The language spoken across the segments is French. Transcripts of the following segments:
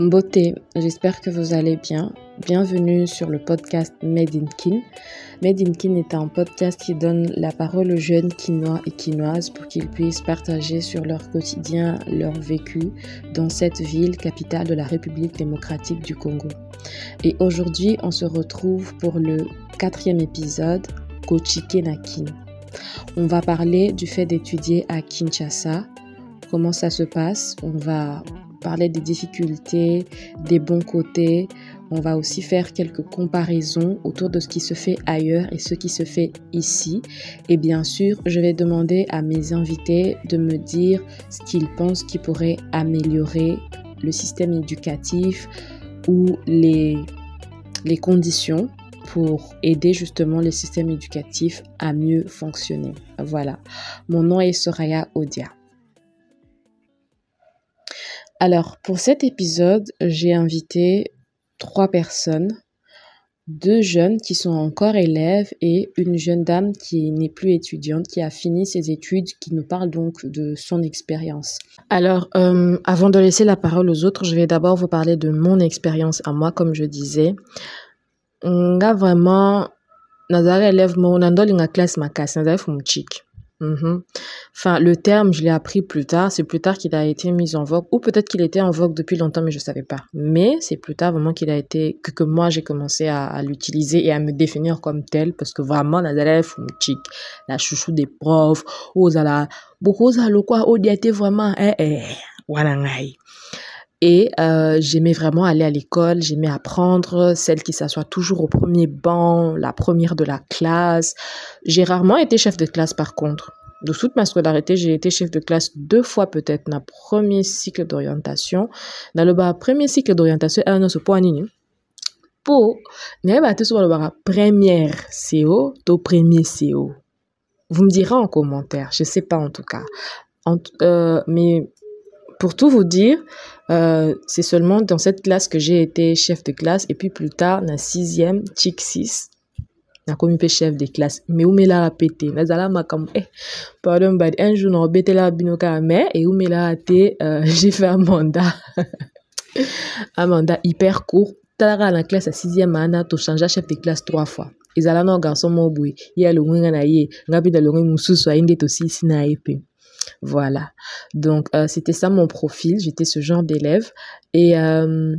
Beauté, j'espère que vous allez bien. Bienvenue sur le podcast Made in Kin. Made in Kin est un podcast qui donne la parole aux jeunes quinois et quinoises pour qu'ils puissent partager sur leur quotidien, leur vécu dans cette ville capitale de la République démocratique du Congo. Et aujourd'hui, on se retrouve pour le quatrième épisode, Kochike Nakin. On va parler du fait d'étudier à Kinshasa, comment ça se passe? On va parler des difficultés, des bons côtés. On va aussi faire quelques comparaisons autour de ce qui se fait ailleurs et ce qui se fait ici. Et bien sûr, je vais demander à mes invités de me dire ce qu'ils pensent qui pourrait améliorer le système éducatif ou les, les conditions pour aider justement le système éducatif à mieux fonctionner. Voilà. Mon nom est Soraya Odia. Alors, pour cet épisode, j'ai invité trois personnes, deux jeunes qui sont encore élèves et une jeune dame qui n'est plus étudiante, qui a fini ses études, qui nous parle donc de son expérience. Alors, euh, avant de laisser la parole aux autres, je vais d'abord vous parler de mon expérience à moi, comme je disais. Nga vraiment, nazara élève mon la classe ma chic. Mhm. Enfin, le terme, je l'ai appris plus tard. C'est plus tard qu'il a été mis en vogue. Ou peut-être qu'il était en vogue depuis longtemps, mais je ne savais pas. Mais c'est plus tard vraiment qu'il a été, que, moi j'ai commencé à, l'utiliser et à me définir comme tel. Parce que vraiment, la chic, la chouchou des profs, aux ala, beaucoup le quoi, été vraiment, eh, eh, et euh, j'aimais vraiment aller à l'école, j'aimais apprendre, celle qui s'assoit toujours au premier banc, la première de la classe. J'ai rarement été chef de classe par contre. De toute ma scolarité, j'ai été chef de classe deux fois peut-être dans le premier cycle d'orientation. Dans le premier cycle d'orientation, un ce point pour la première CO, au premier CO. Vous me direz en commentaire, je sais pas en tout cas. euh, mais pour tout vous dire, euh, c'est seulement dans cette classe que j'ai été chef de classe et puis plus tard, dans sixième, chic 6, na komi pe chef de classe mais umelaka pe te nazala makambo eh pardon but un jour na obetelaka bino kaka mais e umelaka te euh, j'ai fait un mandat. Un mandat hyper court. Talaka na classe ya sixième ana tochangea chef de classe trois fois. Ezala na garçon moko boye ye alongwe nga na ye nga mpe nalongwe mosusu aye nde tosilisi na ye pe voilà. Donc, euh, c'était ça mon profil. J'étais ce genre d'élève. Et euh,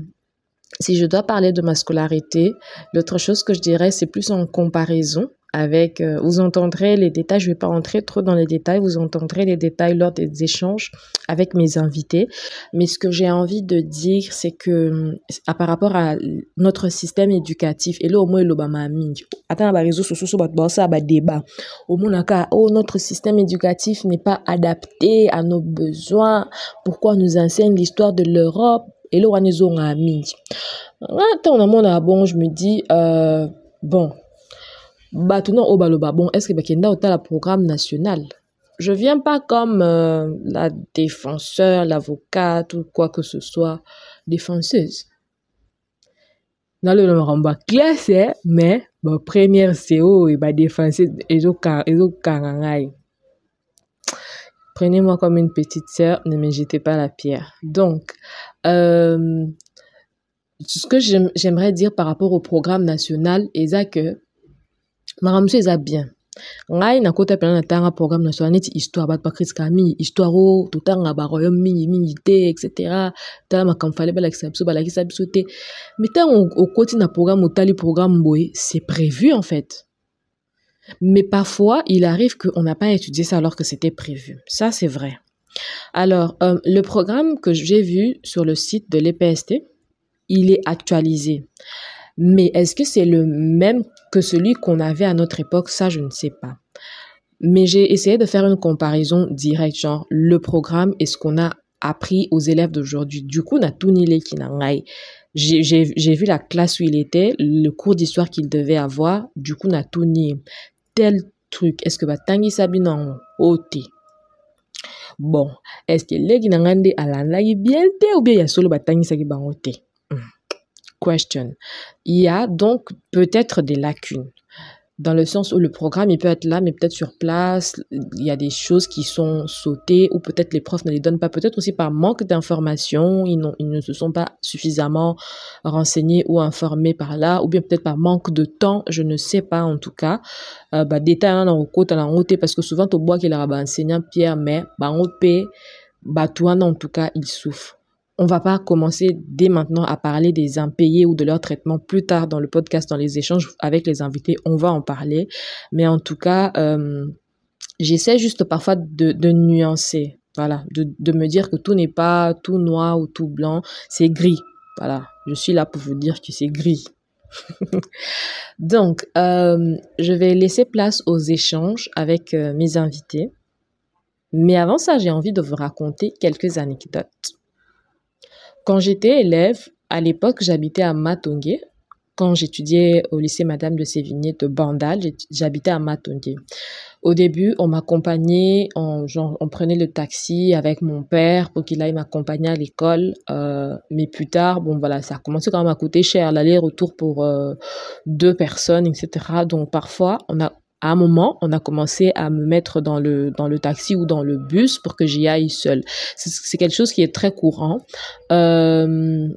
si je dois parler de ma scolarité, l'autre chose que je dirais, c'est plus en comparaison avec, euh, vous entendrez les détails, je vais pas rentrer trop dans les détails, vous entendrez les détails lors des échanges avec mes invités. Mais ce que j'ai envie de dire, c'est que à, par rapport à notre système éducatif, et là au moins l'Obama attends, bah, réseau social, bah, ça, bah, débat. Au moins, oh, notre système éducatif n'est pas adapté à nos besoins. Pourquoi nous enseigne l'histoire de l'Europe? Et là, on est à Attends, bon, je me dis, euh, bon, bato na baloba bon est-ce que bakenda otala programme national? Je viens pas comme euh, la défenseur l'avocate ou quoi que ce soit défenseuse. Naloba makambo ya classe mais ba première co et badéfenseuse ezokanga prenez-moi comme une petite sœur ne me jetez pas la pierre. Donc euh, ce que j'aimerais dire par rapport au programme national eza que mosusu eza bien. Ngai nakota mpena natanga programme national neti histoire bato bakritikaka mingi histoire o totanga baroyaume mingi mingi te etc tala makambo fale balakisa biso balakisa biso te. Mais ntango okoti na programme otali programme boye c'est prévu en fait. Mais parfois il arrive qu'on n'a pas étudié ça alors que c'était prévu. Ça c'est vrai. Alors euh, le programme que j'ai vu sur le site de l'EPST il est actualisé mais est-ce que c'est le même que celui qu'on avait à notre époque? Ça, je ne sais pas. Mais j'ai essayé de faire une comparaison directe, genre le programme et ce qu'on a appris aux élèves d'aujourd'hui. Du coup, qui J'ai vu la classe où il était, le cours d'histoire qu'il devait avoir. Du coup, nié. Tel truc. Est-ce que Batangi Sabina ôté Bon, est-ce que les Ginangande alandaki bien ou bien il y a solo Batangi Sabi bango question. Il y a donc peut-être des lacunes. dans le sens où le programme, il peut être là, mais peut-être sur place, il y a des choses qui sont sautées ou peut-être les profs ne les donnent pas, peut-être aussi par manque d'informations, ils, ne se sont pas suffisamment renseignés ou informés par là, ou bien peut-être par manque de temps, je ne sais pas en tout cas. Euh, bah, détail dans le dans parce que souvent, tu bois qu'il a enseignant Pierre, mais, bah, on paie, bah, toi, en tout cas, il souffre. On va pas commencer dès maintenant à parler des impayés ou de leur traitement plus tard dans le podcast, dans les échanges avec les invités. On va en parler. Mais en tout cas, euh, j'essaie juste parfois de, nuancer. Voilà, de, de me dire que tout n'est pas tout noir ou tout blanc, c'est gris. Voilà, je suis là pour vous dire que c'est gris. Donc, euh, je vais laisser place aux échanges avec euh, mes invités. Mais avant ça, j'ai envie de vous raconter quelques anecdotes. Quand j'étais élève, à l'époque, j'habitais à Matongé. Quand j'étudiais au lycée Madame de Sévigné de Bandal, j'habitais à Matongé. Au début, on m'accompagnait, on, on prenait le taxi avec mon père pour qu'il aille m'accompagner à l'école. Euh, mais plus tard, bon voilà, ça a commencé quand même à coûter cher l'aller-retour pour euh, deux personnes, etc. Donc parfois, on a à un moment, on a commencé à me mettre dans le, dans le taxi ou dans le bus pour que j'y aille seule. C'est quelque chose qui est très courant. Euh,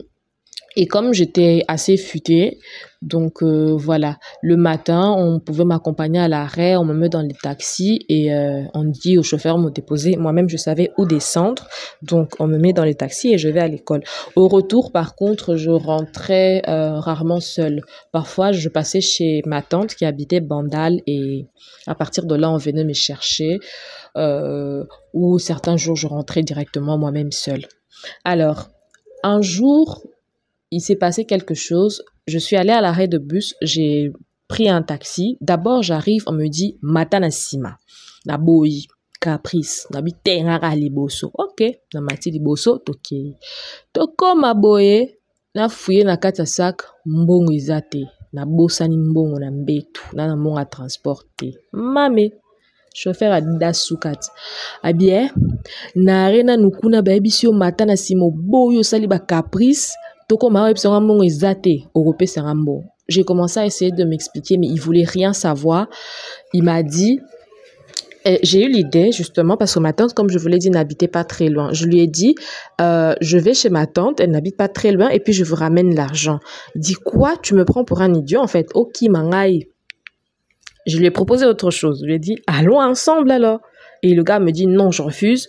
et comme j'étais assez futée, donc euh, voilà, le matin, on pouvait m'accompagner à l'arrêt, on me met dans les taxis et euh, on dit au chauffeur de me déposer. Moi-même, je savais où descendre, donc on me met dans les taxis et je vais à l'école. Au retour, par contre, je rentrais euh, rarement seule. Parfois, je passais chez ma tante qui habitait Bandal et à partir de là, on venait me chercher. ou certains jours, je rentrais directement moi-même seule. Alors, un jour, il s'est passé quelque chose. Je suis allée à l'arrêt de bus, j'ai pris un taxi. D'abord, j'arrive, on me dit Matanasima. Na boy, caprice, na bitengaka liboso. OK, na mati liboso toke. Tokoma boye, na fuye na kati ya sac mbongo eza te. nabosani mbongo na mbetu na na mbongo ya transport te mame chauffeur adida suka ti abie na are nanu kuna bayebisi yo mata na nsima oboyi osali bacaprice j'ai commencé à essayer de m'expliquer, mais il voulait rien savoir. Il m'a dit, j'ai eu l'idée justement parce que ma tante, comme je vous l'ai dit, n'habitait pas très loin. Je lui ai dit, euh, je vais chez ma tante, elle n'habite pas très loin, et puis je vous ramène l'argent. Il dit quoi? Tu me prends pour un idiot en fait? Ok, mangai. Je lui ai proposé autre chose. Je lui ai dit, allons ensemble alors. Et le gars me dit non, je refuse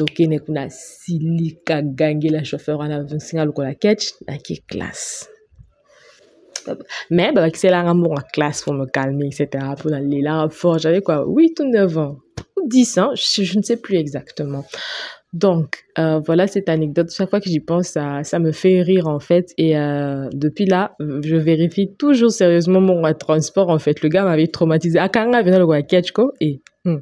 tokende kuna silika gangela chauffeur wana singa lokola ketch naki classe mais babakiselanga mbongo classe pour me calmer etc pour nalela fort j'avais quoi 8 ou 9 ans ou 10 ans je, ne sais plus exactement donc, euh, voilà cette anecdote. Chaque fois que j'y pense, ça, me fait rire en fait. Et euh, depuis là, je vérifie toujours sérieusement mon transport en fait. Le gars m'avait traumatisé. Akanga venait le Ketchko et hmm,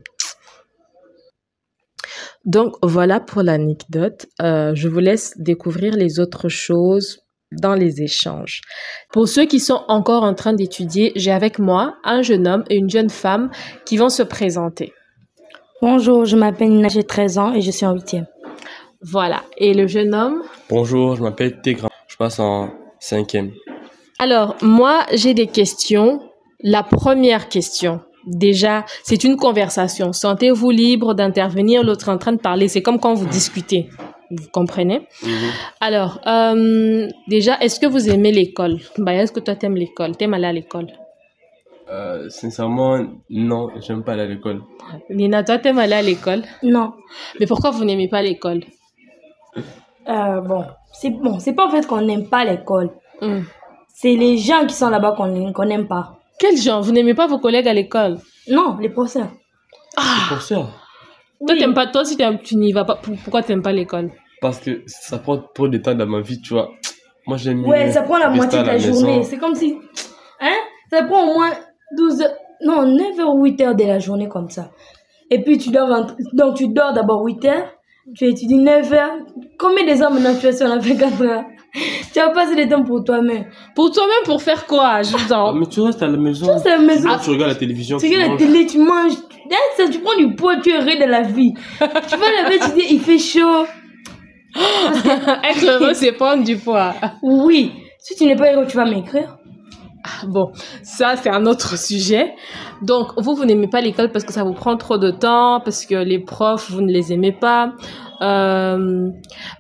donc voilà pour l'anecdote. Euh, je vous laisse découvrir les autres choses dans les échanges. Pour ceux qui sont encore en train d'étudier, j'ai avec moi un jeune homme et une jeune femme qui vont se présenter. Bonjour, je m'appelle Nina, j'ai 13 ans et je suis en 8e. Voilà. Et le jeune homme? Bonjour, je m'appelle Tegra, je passe en 5e. Alors, moi, j'ai des questions. La première question, déjà, c'est une conversation. Sentez-vous libre d'intervenir, l'autre en train de parler. C'est comme quand vous discutez. Vous comprenez? Mhm. Alors, euh, déjà, est-ce que vous aimez l'école? Bah, Est-ce que toi, t'aimes l'école? T'aimes aller à l'école? Euh, sincèrement, non, j'aime pas aller à l'école. Nina, toi, t'aimes aller à l'école? Non. Mais pourquoi vous n'aimez pas l'école? Euh, bon, c'est bon, c'est pas en fait qu'on n'aime pas l'école. Hmm. C'est les gens qui sont là-bas qu'on qu'on n'aime pas. Quel genre? Vous n'aimez pas vos collègues à l'école? Non, les professeurs. C'est pour ça. Toi, Oui. t'aimes pas, toi, si tu n'y vas pas, pour- pourquoi t'aimes pas l'école? Parce que ça prend trop de temps dans ma vie, tu vois. Moi, j'aime Ouais, ça prend la moitié de la journée. C'est comme si. Hein? Ça prend au moins 12 heures. non, 9h ou 8h de la journée comme ça. Et puis tu dors, donc tu dors d'abord 8h, tu étudies 9h. Combien des heures maintenant tu es sur la 24 heures Tu vas passer le temps pour toi-même. Pour toi-même, pour faire quoi Je vous en- Mais tu restes à la maison. Tu restes à la maison. Tu regardes la télévision. Tu regardes la manges. télé, tu manges. Là, ça, tu prends du poids, tu es heureux de la vie. tu vas laver, tu dis, il fait chaud. Être heureux, c'est prendre du poids. Oui. Si tu n'es pas heureux, tu vas m'écrire. Bon, ça, c'est un autre sujet. Donc, vous, vous n'aimez pas l'école parce que ça vous prend trop de temps, parce que les profs, vous ne les aimez pas. Euh,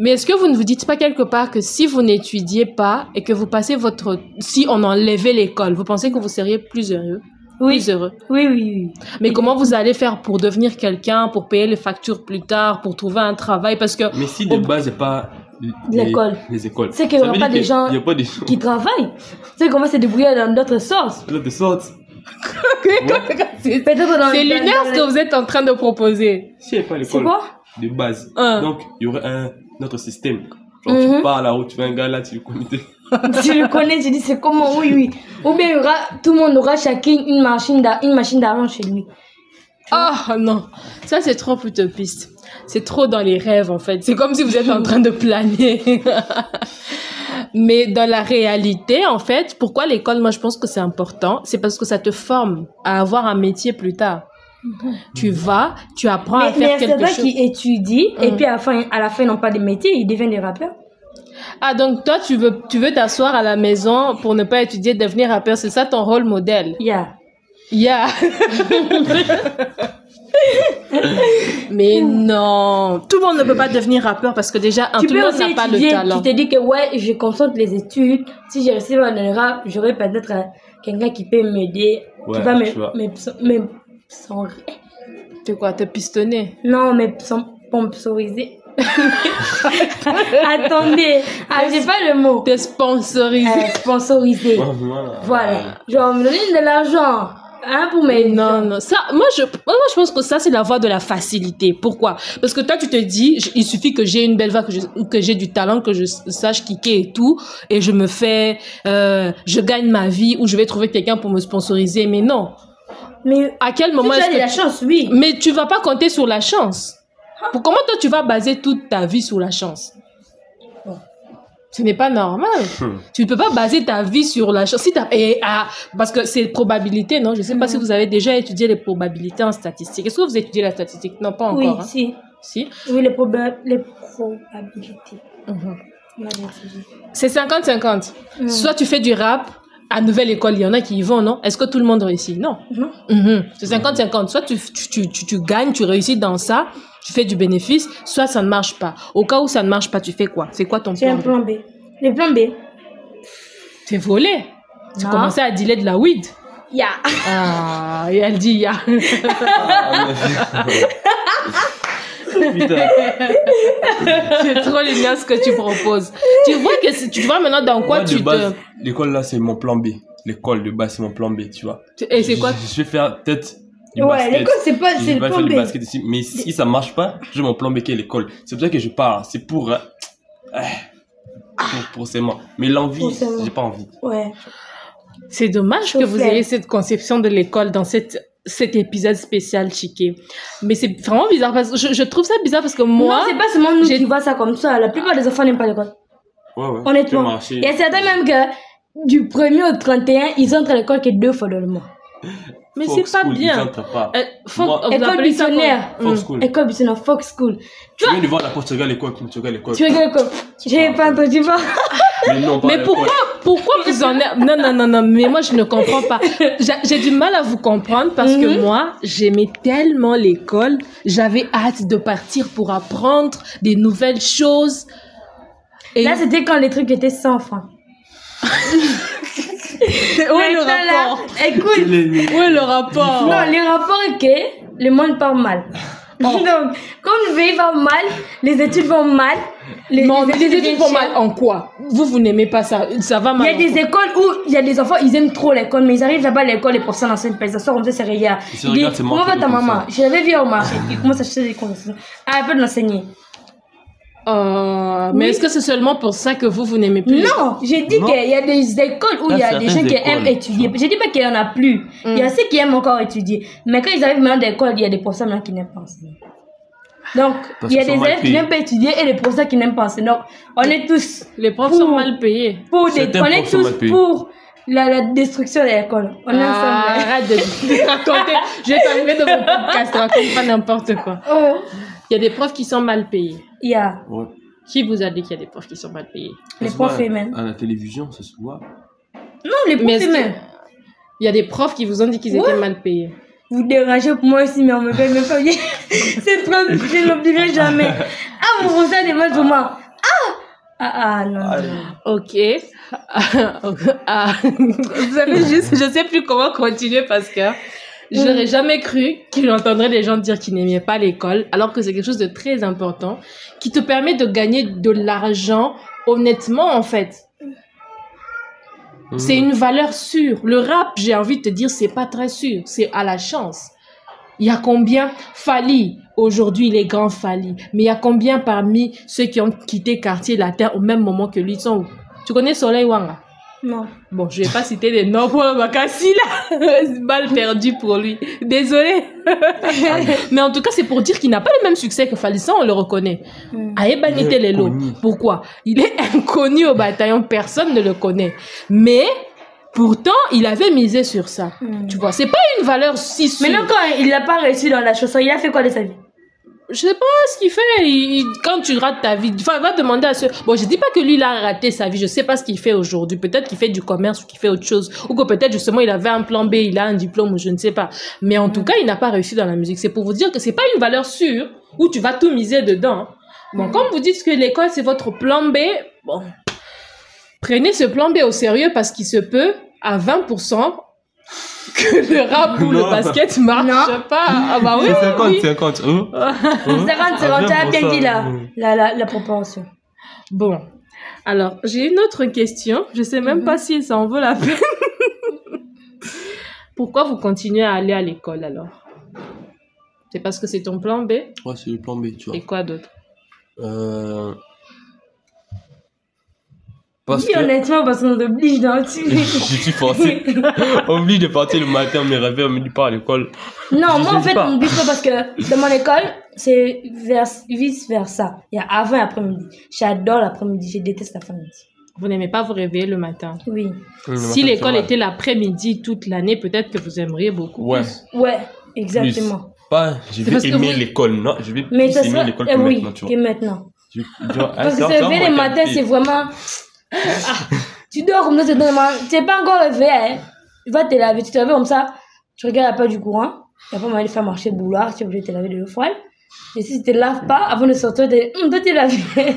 mais est-ce que vous ne vous dites pas quelque part que si vous n'étudiez pas et que vous passez votre... Si on enlevait l'école, vous pensez que vous seriez plus heureux? Oui. Plus heureux. Oui, oui, oui. Mais comment vous allez faire pour devenir quelqu'un, pour payer les factures plus tard, pour trouver un travail? Parce que Mais si de Au- base, il n'y a pas L'école. Les écoles. C'est qu'il y Ça aura pas des gens Il n'y a pas des gens Qui travaillent. Tu sais comment se débrouiller dans d'autres sources. de sorte. c'est Peut-être dans c'est dans- lunaire ce que vous êtes en train de proposer. N'y a pas C'est l'école quoi? De base, donc il y aurait un autre système. Genre, Mhm. tu pars là où tu vois un gars là, tu le connais. tu le connais, tu dis c'est comment, oui, oui. Ou bien il y aura, tout le monde aura chacun une machine d'a- une machine d'argent chez lui. Ah non, ça c'est trop utopiste. C'est trop dans les rêves en fait. C'est comme si vous êtes en train de planer. Mais dans la réalité, en fait, pourquoi l'école, moi je pense que c'est important, c'est parce que ça te forme à avoir un métier plus tard. Tu vas, tu apprends à mais mais faire c'est quelque chose. qui étudient et Mhm. puis à la fin, à la fin ils n'ont pas de métier, ils deviennent des rappeurs. Ah donc toi tu veux tu veux t'asseoir à la maison pour ne pas étudier, devenir rappeur, c'est ça ton rôle modèle? Yeah. Yeah. Mais non, tout le monde ne peut pas devenir rappeur parce que déjà un, tout le monde n'a pas le talent. tu te dis que ouais, je concentre les études. Si j'ai réussi dans le rap, j'aurai peut-être euh, quelqu'un qui peut m'aider, Ouais, qui va me, son- Tu quoi, te pistonner? Non, mais son- sponsoriser. Attendez, ah, j'ai pas le mot. Te sponsoriser. Euh, sponsoriser. Voilà. Voilà. Genre, me donner de l'argent. Hein, pour mes. Non, non, ça, moi je, moi je pense que ça c'est la voie de la facilité. Pourquoi? Parce que toi tu te dis, il suffit que j'ai une belle voix, que je- que j'ai du talent, que je sache kicker et tout, et je me fais, euh, je gagne ma vie ou je vais trouver quelqu'un pour me sponsoriser. Mais non. Mais. À quel Si moment tu est-ce as de que la chance, oui. Mais tu vas pas compter sur la chance. Pour comment toi tu vas baser toute ta vie sur la chance? Ce n'est pas normal. Hmm. Tu ne peux pas baser ta vie sur la chance. Si t'as- et, ah, parce que c'est probabilité, non? Je ne sais pas si vous avez déjà étudié les probabilités en statistique. Est-ce que vous étudiez la statistique? Non, pas encore. oui, hein. si. Si? Oui, les, proba- les probabilités. Mhm. C'est 50-50. Mm. Soit tu fais du rap, à Nouvelle École, il y en a qui y vont, non? Est-ce que tout le monde réussit? Non. Non. Mhm. C'est 50-50. Soit tu, tu, tu, tu, tu gagnes, tu réussis dans ça, tu fais du bénéfice, soit ça ne marche pas. Au cas où ça ne marche pas, tu fais quoi? C'est quoi ton J'ai plan un B? plan B. Le plan B. T'es volé. Tu commençais à dealer de la weed. Ya. Ah, et elle dit, ya. Putain. c'est trop génial ce que tu proposes. Tu vois que tu vois maintenant dans quoi Moi, tu base, te... l'école là, c'est mon plan B. L'école de base, c'est mon plan B, tu vois. Et c'est quoi je, je vais faire peut-être du Ouais, basket. l'école, c'est pas, Je c'est le plan B. du basket ici. Mais si ça marche pas, j'ai mon plan B qui est l'école. C'est pour ça que je pars. C'est pour. euh, euh, pour, pour ces mois. Mais l'envie, j'ai pas envie. Ouais. C'est dommage que vous ayez cette conception de l'école dans cette, cet épisode spécial Chiqué. Mais c'est vraiment bizarre parce que je, je trouve ça bizarre parce que moi, non, c'est pas seulement nous j'ai- qui voient ça comme ça. La plupart des enfants n'aiment pas l'école. Ouais, ouais. Honnêtement. Il y a certains même que du 1er au 31, ils entrent à l'école que deux fois dans le mois. Mais c'est pas bien. pas. Euh, Moi- vous École missionnaire. Hmm. École business, Fox School. Tu viens de voir la regardes l'école, tu regardes l'école. Tu regardes l'école. J'ai pas entendu pas. Mais non, Mais pourquoi, pourquoi vous en êtes... Non, non, non, non, mais moi, je ne comprends pas. J'ai du mal à vous comprendre parce que Mhm. moi, j'aimais tellement l'école. J'avais hâte de partir pour apprendre des nouvelles choses. Et Là, c'était quand les trucs étaient sans francs. où est le là, rapport Écoute, Les- Où est le rapport non, les rapports est que le monde part mal. Donc, comme le pays va mal, les études vont mal. Les, Non, mais les études deviennent vont chères. mal en quoi? Vous, vous n'aimez pas ça. Ça va Il y mal. a des écoles où il y a des enfants, ils aiment trop l'école, mais ils arrivent là-bas à l'école, les professeurs n'enseignent pas. Ils s'assoient comme ça, c'est rien. Ils Comment va ta maman Je l'avais vu au marché. Il commence à chercher des conversations. Ah, elle peut l'enseigner. Euh, mais Oui. est-ce que c'est seulement pour ça que vous, vous n'aimez plus Non, j'ai dit qu'il y a des écoles où Il y a des gens qui écoles. aiment étudier. Je dis pas qu'il y en a plus. Il y a ceux qui aiment encore étudier. Mais quand ils arrivent maintenant à l'école, il y a des professeurs maintenant qui n'aiment pas enseigner. Donc, Parce il y a des élèves qui n'aiment pas étudier et des professeurs qui n'aiment pas enseigner. Donc, on est tous Les profs Pour- sont mal payés. pour des, on est tous pour la, la destruction de l'école. On est Ah, ensemble. arrête de, de raconter. Je vais t'amener de mon podcast, raconte pas n'importe quoi. Oh, Il y a des profs qui sont mal payés. il y a. Qui vous a dit qu'il y a des profs qui sont mal payés? Les Ça profs eux-mêmes. À la télévision, ça se voit. Non, les profs eux-mêmes. Il y a des profs qui vous ont dit qu'ils Ouais. étaient mal payés? Vous dérangez pour moi aussi, mais on me paye même pas bien. C'est trop, je ne l'oublierai jamais. Ah, mon professeur des maths pour moi. Ah! Ah, ah, non. Ok. Ah, vous savez juste, je sais plus comment continuer parce que je n'aurais jamais cru que j'entendrais des gens dire qu'ils n'aimaient pas l'école, alors que c'est quelque chose de très important qui te permet de gagner de l'argent honnêtement en fait. C'est une valeur sûre. Le rap, j'ai envie de te dire, c'est pas très sûr. C'est à la chance. Il y a combien Fali, aujourd'hui, les grands Fali. Mais il y a combien parmi ceux qui ont quitté quartier latin au même moment que lui? Sont Tu connais Soleil Wanga? Non. Bon, je vais pas citer les noms pour Makassi là. Balle perdue pour lui. Désolé. Mais en tout cas, c'est pour dire qu'il n'a pas le même succès que Fali. Ça, on le reconnaît. Il est Lelo. inconnu. Pourquoi? Il est inconnu au bataillon, personne ne le connaît. Mais pourtant, il avait misé sur ça. Hmm. Tu vois, c'est pas une valeur si sûre. Maintenant, quand il n'a pas réussi dans la chanson, il a fait quoi de sa vie? Je sais pas ce qu'il fait. Il- il- quand tu rates ta vie, enfin, va demander à ceux. Bon, je dis pas que lui, il a raté sa vie. Je sais pas ce qu'il fait aujourd'hui. Peut-être qu'il fait du commerce ou qu'il fait autre chose. Ou que peut-être justement, il avait un plan B, il a un diplôme ou je ne sais pas. Mais en tout cas, il n'a pas réussi dans la musique. C'est pour vous dire que c'est pas une valeur sûre où tu vas tout miser dedans. Bon, comme vous dites que l'école, c'est votre plan B, bon. Prenez ce plan B au sérieux parce qu'il se peut, à 20%, que le rap ou le Non. basket marche Non. pas. Ah bah oui, C'est oui, 50, oui. 50. Hein? Hein? 50 Ah, secondes, tu as bien dit ça. la, la, la, proportion. Bon, alors j'ai une autre question. Je sais même pas si ça en vaut la peine. Pourquoi vous continuez à aller à l'école alors? C'est parce que c'est ton plan B? Ouais, c'est le plan B, tu vois. et quoi d'autre? Euh... Parce que honnêtement, parce qu'on t'oblige dans je suis forcé. On oublie de partir le matin, on me réveille, on me dit pas à l'école. Non, Je moi en fait, pas. on me dit pas parce que dans mon école, c'est vers, vice versa. Il y a avant et après-midi. J'adore l'après-midi, je déteste l'après-midi. Vous n'aimez pas vous réveiller le matin? Oui. Si l'école était l'après-midi toute l'année, peut-être que vous aimeriez beaucoup. Ouais. plus. Ouais, exactement. Pas, je vais aimer vous- l'école, non. Je vais Mais plus ça aimer serait. l'école eh que oui, maintenant, tu que vois. maintenant. Tu- genre, Parce que se va le matin, c'est vraiment. Ah, tu dors comme ça, c'est normal. Tu n'es pas encore réveillé. Hein. Tu vas te laver, tu te réveilles comme ça. Tu regardes la pas du courant. Il n'y a pas moyen de faire marcher le bouloir. Tu es obligé de te laver de l'eau froide. Et si tu ne te laves pas, avant de sortir, tu dis toi, tu es lavé.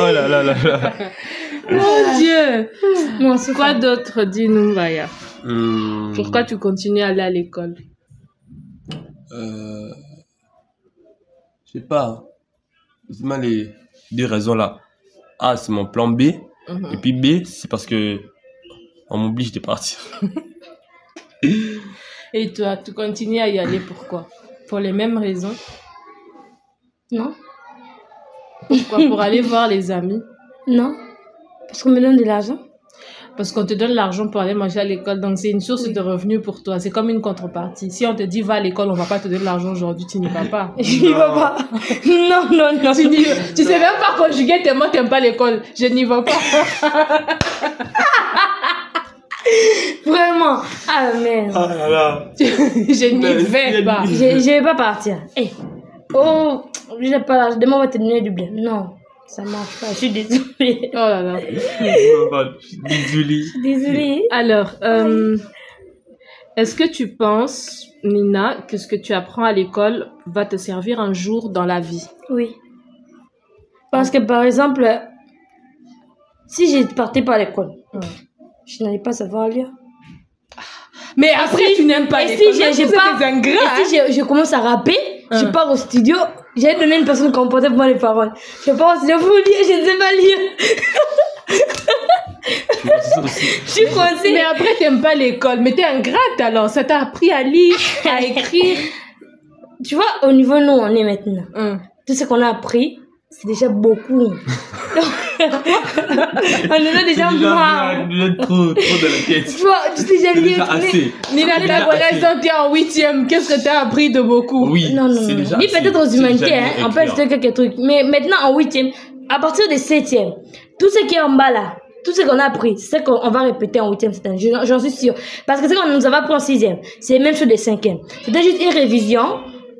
Oh là là là là. Mon Dieu non, c'est Quoi d'autre Dis-nous, Maya? Hum, Pourquoi tu continues à aller à l'école? Euh, Je sais pas. C'est mal les deux raisons là. A, c'est mon plan B. Mhm. Et puis B, c'est parce que on m'oblige de partir. Et toi, tu continues à y aller pourquoi Pour les mêmes raisons? Non, Pourquoi Pour aller voir les amis? Non. Parce qu'on me donne de l'argent. Parce qu'on te donne l'argent pour aller manger à l'école, donc c'est une source de revenus pour toi. C'est comme une contrepartie. Si on te dit va à l'école, on va pas te donner l'argent aujourd'hui, tu n'y vas pas. Je n'y vais pas. Non, non, non. tu, n'y- tu sais même pas conjuguer tellement t'aimes pas l'école. Je n'y vais pas. Vraiment. Ah, merde. Ah là là. je n'y Mais vais pas. Je je vais pas partir. Eh. Oh, je n'ai pas l'argent. Demain, on va te donner du blé. Non, ça marche pas. Je suis désolée. Oh là là. Désolé. Désolée. Alors, euh, est-ce que tu penses, Nina, que ce que tu apprends à l'école va te servir un jour dans la vie? Oui. Parce que, par exemple, si je partais pas à l'école, je n'allais pas savoir lire. Mais après, tu n'aimes pas Et l'école. si j'ai pas. et si je, je commence à rapper, je Hein. pars au studio, j'ai donné une personne comportée pour moi les paroles. Je pars au studio pour lire, je ne sais pas lire. Je suis coincée. Mais après, t'aimes pas l'école. Mais t'es ingrate alors. Ça t'a appris à lire, à écrire. Tu vois, au niveau où nous on est maintenant, Hum. tout ce qu'on a appris, c'est déjà beaucoup. on est déjà marre. trop, trop de la tête. Tu vois, tu t'es déjà lié. t'as déjà pour assez. l'instant, t'es en huitième. Qu'est-ce que t'as appris de beaucoup? Oui, Non, non, non. déjà peut-être aux déjà hein. On peut ajouter quelques trucs. Mais maintenant, en huitième, à partir de septième, tout ce qui est en bas là, tout ce qu'on a appris, c'est ce qu'on on va répéter en huitième cette année. J'en suis sûre. Parce que ce qu'on nous avait appris en sixième, c'est même chose de cinquième. C'était juste une révision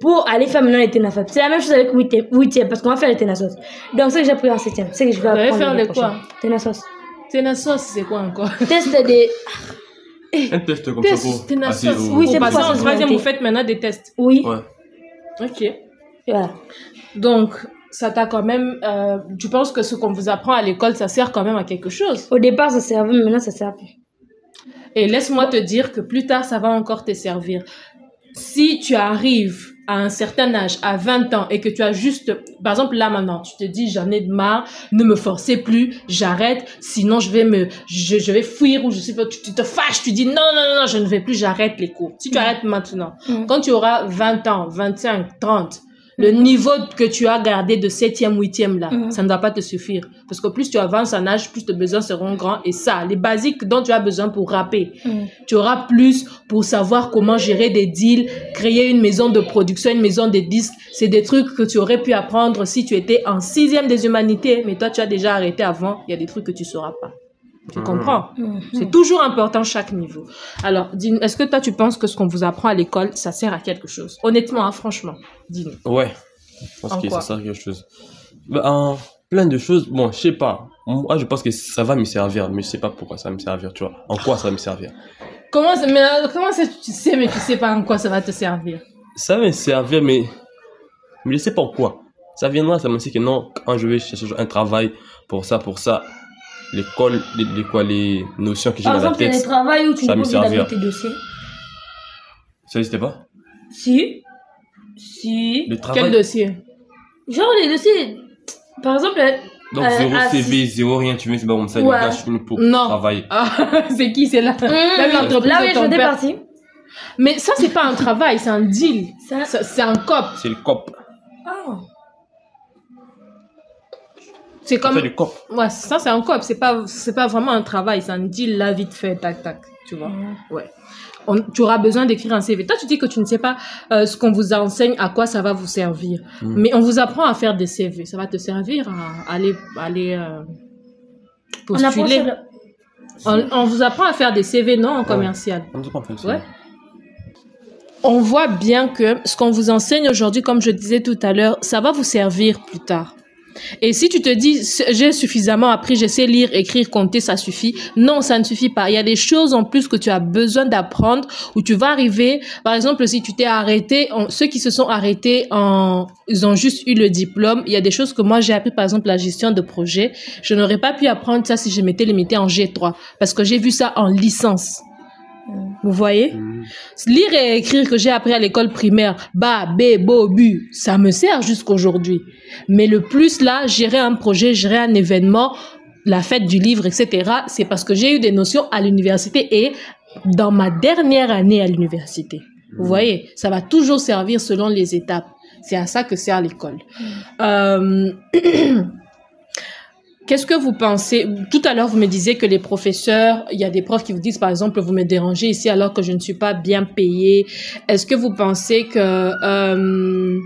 pour aller faire maintenant les ténasos. C'est la même chose avec huitième, huitième parce qu'on va faire les ténasos. Donc, ce que j'ai appris en septième, c'est que je vais allez apprendre faire les quoi? Ténasos. Ténasos, c'est quoi encore? Test des... Un test comme Test, ça pour Ténasos. Oui, c'est pour ça en troisième, vous faites maintenant des tests. Oui. Ouais. Ok. Voilà. Donc, ça t'a quand même. euh, tu penses que ce qu'on vous apprend à l'école, ça sert quand même à quelque chose? Au départ, ça servait, mais maintenant, ça sert plus. Et laisse-moi te dire que plus tard, ça va encore te servir. Si tu arrives à un certain âge, à 20 ans, et que tu as juste, par exemple, là maintenant, tu te dis, j'en ai de marre, ne me forcez plus, j'arrête, sinon je vais me, je, je vais fuir ou je sais pas, tu, tu te fâches, tu dis, non, non, non, je ne vais plus, j'arrête les cours. Si tu arrêtes maintenant, Mm. quand tu auras 20 ans, 25, 30, le niveau que tu as gardé de 7e, 8e là, Mhm. ça ne va pas te suffire. Parce que plus tu avances en âge, plus tes besoins seront grands. Et ça, les basiques dont tu as besoin pour rapper, Mm. tu auras plus pour savoir comment gérer des deals, créer une maison de production, une maison de disques. C'est des trucs que tu aurais pu apprendre si tu étais en sixième des humanités, mais toi tu as déjà arrêté avant. Il y a des trucs que tu sauras pas. Tu Mhm. comprends Mm. C'est toujours important chaque niveau. Alors, est-ce que toi tu penses que ce qu'on vous apprend à l'école, ça sert à quelque chose? Honnêtement, hein, franchement, dis-nous. Ouais. Je pense En que quoi? ça sert à quelque chose. Bah, en plein de choses. Bon, je sais pas. Moi, je pense que ça va me servir, mais je sais pas pourquoi ça va me servir, tu vois. En quoi ça va me servir? Comment, ça- mais, euh, comment ça tu sais, mais tu sais pas en quoi ça va te servir? Ça va me servir, mais. Mais je sais pas en quoi. Ça viendra, ça me dit que non, quand je vais chercher un travail pour ça, pour ça, l'école, les, les, quoi, les notions que j'ai Par dans la exemple, il y a des tête, travails où tu tes dossiers. ça n'existait pas? Si. Si. Le Quel travail? dossier? Genre, les dossiers. Par exemple, Donc, Euh, zéro CV, zéro rien, tu mets, c'est pas comme ça, Ouais. les gars, je pour Non. travailler. Ah, c'est qui c'est là Même l'entreprise là de je partie. Mais ça, c'est pas un travail, c'est un deal. Ça, C'est un cop. C'est le COP. Ah. C'est Comme... C'est le COP. Ouais, ça, c'est un cop. C'est pas, c'est pas vraiment un travail, c'est un deal là, vite fait, tac, tac. Tu vois Ouais. On- tu auras besoin d'écrire un CV. Toi, tu dis que tu ne sais pas euh, ce qu'on vous enseigne, à quoi ça va vous servir. Mm. Mais on vous apprend à faire des CV. Ça va te servir à aller, aller euh, On postuler. On, on vous apprend à faire des CV, non, en commercial. On ne sait pas en fait. Ouais. On voit bien que ce qu'on vous enseigne aujourd'hui, comme je disais tout à l'heure, ça va vous servir plus tard. Et si tu te dis, j'ai suffisamment appris, je sais lire, écrire, compter, ça suffit. Non, ça ne suffit pas. Il y a des choses en plus que tu as besoin d'apprendre où tu vas arriver. Par exemple, si tu t'es arrêté, ceux qui se sont arrêtés en, ils ont juste eu le diplôme. Il y a des choses que moi j'ai appris, par exemple, la gestion de projet. Je n'aurais pas pu apprendre ça si je m'étais limité en G3 parce que j'ai vu ça en licence. Vous voyez? Mm. Lire et écrire que j'ai appris à l'école primaire, ba, bé, bo, bu, ça me sert jusqu'aujourd'hui. Mais le plus là, gérer un projet, gérer un événement, la fête du livre, etc., c'est parce que j'ai eu des notions à l'université et dans ma dernière année à l'université. Vous voyez, ça va toujours servir selon les étapes. C'est à ça que sert l'école. Euh, Qu'est-ce que vous pensez? Tout à l'heure, vous me disiez que les professeurs, il y a des profs qui vous disent, par exemple, vous me dérangez ici alors que je ne suis pas bien payé. Est-ce que vous pensez que euh,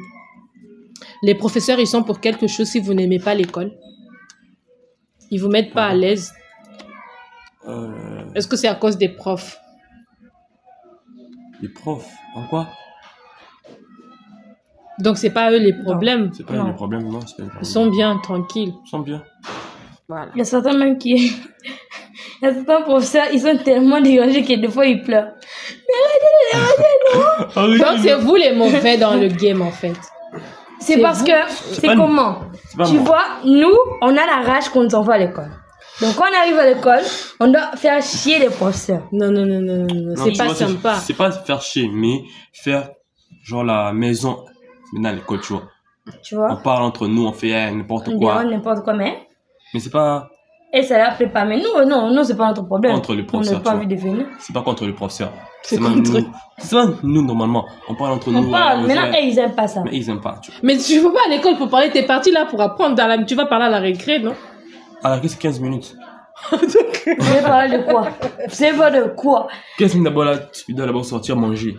les professeurs, ils sont pour quelque chose si vous n'aimez pas l'école? Ils vous mettent pas à l'aise? Euh, Est-ce que c'est à cause des profs? Les profs, en quoi? Donc, c'est pas eux les problèmes? C'est pas Non. le problème, non, pas. Ils sont bien, tranquilles. Ils sont bien. Voilà. Il y a certains même qui. Il y a certains professeurs, ils sont tellement dérangés que des fois ils pleurent. Donc, c'est vous les mauvais dans le game, en fait. C'est parce vous. que. C'est comment Tu moi. vois, nous, on a la rage qu'on nous envoie à l'école. Donc quand on arrive à l'école, on doit faire chier les professeurs. Non, non, non, non, non, non. Non, c'est pas vois, sympa. C'est pas faire chier, mais faire genre la maison maintenant l'école, tu vois. Tu On vois parle entre nous, on fait n'importe On quoi. dérange n'importe quoi, mais. Mais c'est pas. Et ça l'a appelé pas. Mais nous, euh, non, nous, c'est pas notre problème. Contre le On professeur, n'a pas envie de venir. C'est pas contre le professeur. C'est contre- nous. C'est pas nous, normalement. On parle entre nous. On parle. Maintenant, ils aiment pas ça. Mais ils aiment pas. Tu vois. Mais tu vas pas à l'école pour parler, t'es parti là pour apprendre. Dans la... Tu vas parler à la récré, non? Alors que c'est 15 minutes. Vous savez parler de quoi? Vous savez pas de quoi? 15 minutes d'abord là, tu dois d'abord sortir manger.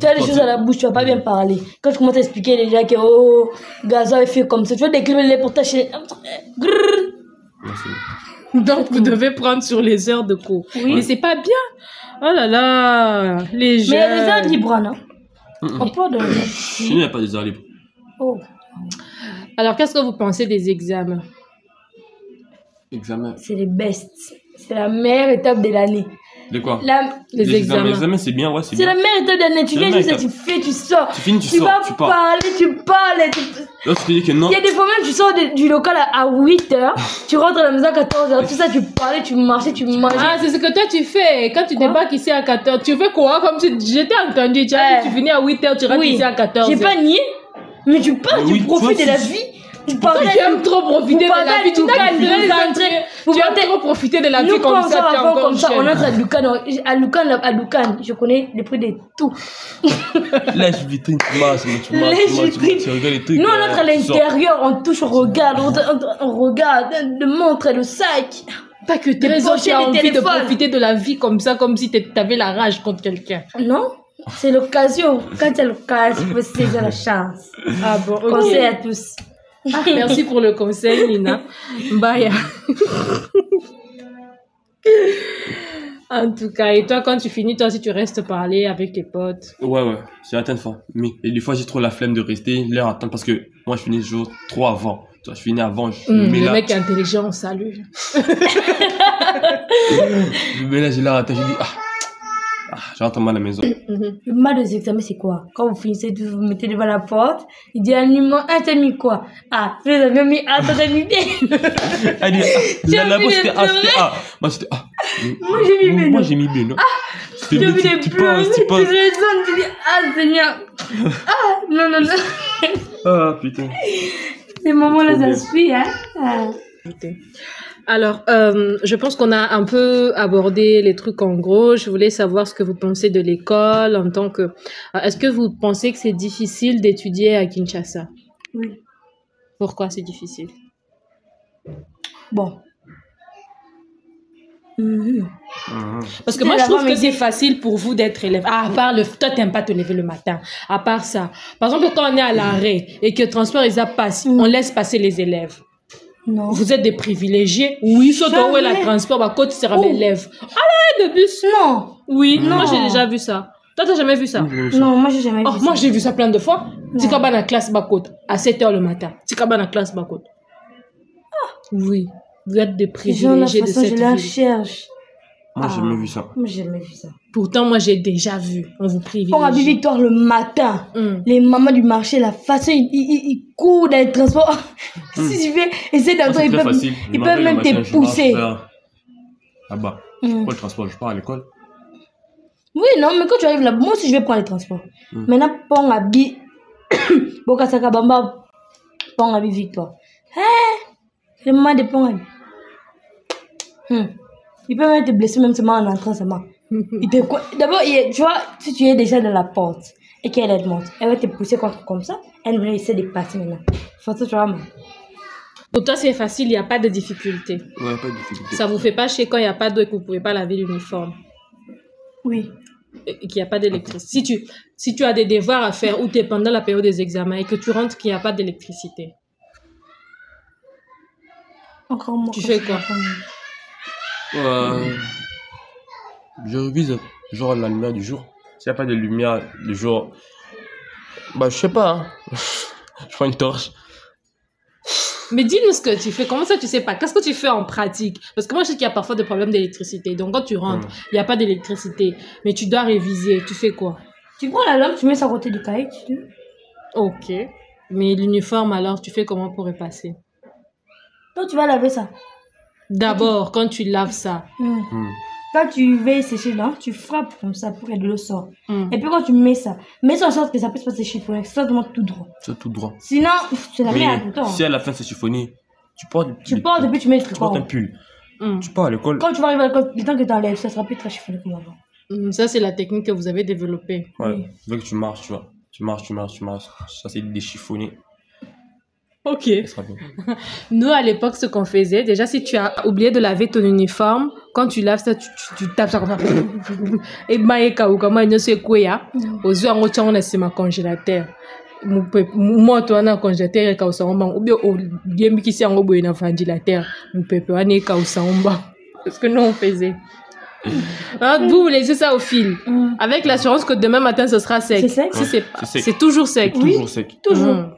Tu as des choses à la bouche, tu vas pas bien parler. Quand tu commences à expliquer déjà que, oh, Gaza est fait comme ça, tu vas décrire les c'est- Donc, vous devez prendre sur les heures de cours. Oui. Mais c'est pas bien. Oh là là, les jeunes. Mais il y a des heures libres, non? Mm, On peut nous, il n'y a pas des heures libres. Oh. Alors, qu'est-ce que vous pensez des examens? Examen. C'est les best. C'est la meilleure étape de l'année. De quoi La... Les examens. Les examens, c'est bien, ouais, c'est C'est bien. la meilleure étape de l'année. Tu meilleure tu fais, tu sors. Tu finis, tu, Tu sors, vas tu pars. parler, tu parles. et tu- Là, tu te dis que non. Il y a des fois même, tu sors de- du local à, 8h, tu rentres à la maison à 14h, tout ça, tu parlais, tu marchais, tu mangeais. Ah, c'est ce que toi tu fais. Quand tu Quoi débarques ici à 14 tu fais quoi? Comme si j'étais entendu. Tu, as Ouais. tu finis à 8h, tu rentres Oui. ici à 14 J'ai pas nié, mais tu parles, Mais tu oui, profites toi de la vie. Parles tu aimes trop profiter de la vie. Tu vous vous aimes trop profiter de la vie comme ça. Tu es encore comme ça, on entre à Lucan, à Lucan, à Lucan, je connais les prix de tout. Lèche vitrine, tu masses, tu masses, tu regardes les trucs. Nous, on euh, entre à l'intérieur, on touche, on regarde, on, regarde, le montre, le sac. Pas que Des 13 ans, tu pochettes as de envie de profiter de la vie comme ça, comme si tu avais la rage contre quelqu'un. Non, c'est l'occasion. Quand il y a l'occasion, il faut saisir la chance. Ah bon, ok. Conseil à tous. Ah, merci pour le conseil, Nina. Bye. En tout cas, et toi, quand tu finis, toi, si tu restes parler avec tes potes. Ouais, ouais, certaines fois. Mais et des fois, j'ai trop la flemme de rester, leur attendre parce que moi, je finis toujours trop avant. Tu vois, je finis avant, je Hum, mets le là. mec intelligent, salut. Je me mets là, j'ai l'air attendre, je dis, ah, ah j'entends mal à la maison. Le mal des examens, c'est quoi? Quand vous finissez, tout, vous vous mettez devant la porte, il dit un numéro 1, t'as mis quoi? Ah, vous avez mis A, t'as mis B. Elle dit, ah, là-bas, c'était A, c'était. A. Moi, c'était A. Moi, j'ai mis B, Moi, non. j'ai mis B, non C'était J'ai B, vu tu- les tu pleurs, penses, tu tu penses. raisonnes, tu dis Ah, Seigneur. Ah, non, non, non. Ah, putain. Ces moments-là, ça suit, hein Ah. Alors, euh, je pense qu'on a un peu abordé les trucs en gros. Je voulais savoir ce que vous pensez de l'école en tant que. Euh, Est-ce que vous pensez que c'est difficile d'étudier à Kinshasa? Oui. Pourquoi c'est difficile? Bon. Mhm. Mhm. Parce que moi, je trouve que c'est facile pour vous d'être élève. Ah, à part le. Toi, t'aimes pas te lever le matin. À part ça. Par exemple, quand on est à l'arrêt et que le transport, ils passe, on laisse passer les élèves. Non. Vous êtes des privilégiés. Oui, sauf où est la transport, bah, côté sera Oh. élève. Ah là, de bus. Non. Oui, Non. moi, j'ai déjà vu ça. Toi, t'as jamais vu ça? Non, moi, j'ai jamais Oh, vu moi, ça. j'ai vu ça plein de fois. Tikaba dans la classe Bakot, à 7h le matin. Tikaba dans la classe Bakot. Oui, vous êtes des privilégiés de façon, je cette la ville. cherche. Moi, j'ai Ah. jamais vu ça. Moi, j'ai jamais vu ça. Pourtant, moi, j'ai déjà vu. On vous privilégie. Abby Victoire le matin, Hum. les mamans du marché, la façon, ils, ils, ils courent dans les transports. si tu veux essayer d'entrer, ils peuvent, ils Je peuvent même te je pousser. Là-bas. Mm. Pas le transport, je pars à l'école. Oui, non, mais quand tu arrives là, moi aussi je vais prendre les transports. Mm. Maintenant, pont à Bi, Bokasaka Bamba, Bi Victoire. Hein? Le moment de pont à Bi. Hmm. Il peut même te blesser même seulement en entrant seulement. D'abord, tu vois, si tu es déjà dans la porte et qu'elle elle monte, elle va te pousser contre comme ça. Elle va essayer de passer maintenant. Faut ça, tu vois, man. Pour toi, c'est facile, il n'y a pas de difficulté. Ouais, pas de difficulté. Ça vous fait pas chier quand il n'y a pas d'eau et que vous ne pouvez pas laver l'uniforme? Oui. Et qu'il n'y a pas d'électricité. Si tu, si tu as des devoirs à faire ou tu es pendant la période des examens et que tu rentres qu'il n'y a pas d'électricité? Encore moi. Tu fais quoi? Euh, je révise genre la lumière du jour. S'il n'y a pas de lumière du jour, bah je sais pas. hein. je prends une torche. Mais dis-nous ce que tu fais. Comment ça, tu sais pas? Qu'est-ce que tu fais en pratique? Parce que moi, je sais qu'il y a parfois des problèmes d'électricité. Donc, quand tu rentres, il n'y a pas d'électricité. Mais tu dois réviser. Tu fais quoi? Tu prends la lampe, tu mets ça à côté du cahier, tu Ok. Mais l'uniforme, alors, tu fais comment pour y passer? Donc tu vas laver ça. D'abord, quand tu laves ça. Hmm. Hmm. Quand tu veux sécher là, tu frappes comme ça pour que de l'eau sorte. Hmm. Et puis quand tu mets ça, mets ça en sorte que ça puisse pas se chiffonner, que ça demande tout droit. C'est tout droit. Sinon, c'est la merde tout le temps. si à la fin c'est chiffonné, Tu portes, Tu portes et puis tu mets le tu portes un tricot. pull. Mm. Tu pars à l'école. Quand tu vas arriver à l'école, le temps que tu enlèves, ça sera plus très chiffonné comme avant. Mm, Ça, c'est la technique que vous avez développée. Ouais. Oui. Dès que tu marches, tu vois. Tu marches, tu marches, tu marches. Ça, c'est déchiffonné. Ok. Nous, à l'époque, ce qu'on faisait, déjà, si tu as oublié de laver ton uniforme, quand tu laves ça, tu, tu, tu tapes ça comme ça. Et maïka ou comment il ne sait quoi, ya. Aux yeux, en on a ma congélateur. Moi, toi, on a un congélateur, et quand on ou bien, au bien, qui s'est en haut, il y a un ventilateur. Mon peuple, on est quand on bas. Parce que nous, on faisait. Hein, vous, vous laissez ça au fil. Mm. Avec l'assurance que demain matin, ce sera sec. C'est sec? Si c'est C'est sec. c'est toujours sec. Toujours sec. Toujours. Mhm.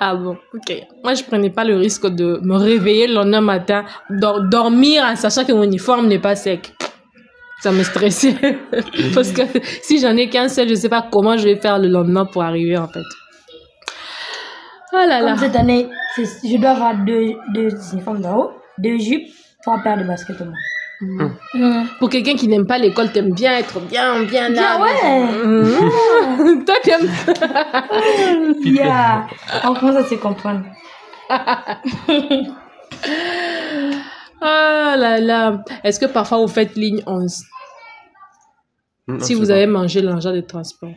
Ah bon, ok. Moi, je prenais pas le risque de me réveiller le lendemain matin, dor- dormir en sachant que mon uniforme n'est pas sec. Ça me stressait. Parce que si j'en ai qu'un seul, je sais pas comment je vais faire le lendemain pour arriver, en fait. Oh là là. Comme cette année, je dois avoir deux, deux uniformes d'en haut, deux jupes, trois paires de baskets au moins. Mhm. Mm. Pour quelqu'un qui n'aime pas l'école, t'aimes bien être bien, bien là. Bien, ouais. Mhm. Toi, t'aimes. Yeah. On commence à se comprendre. Ah là là. Est-ce que parfois vous faites ligne 11 Mm, si vous avez mangé l'argent de transport.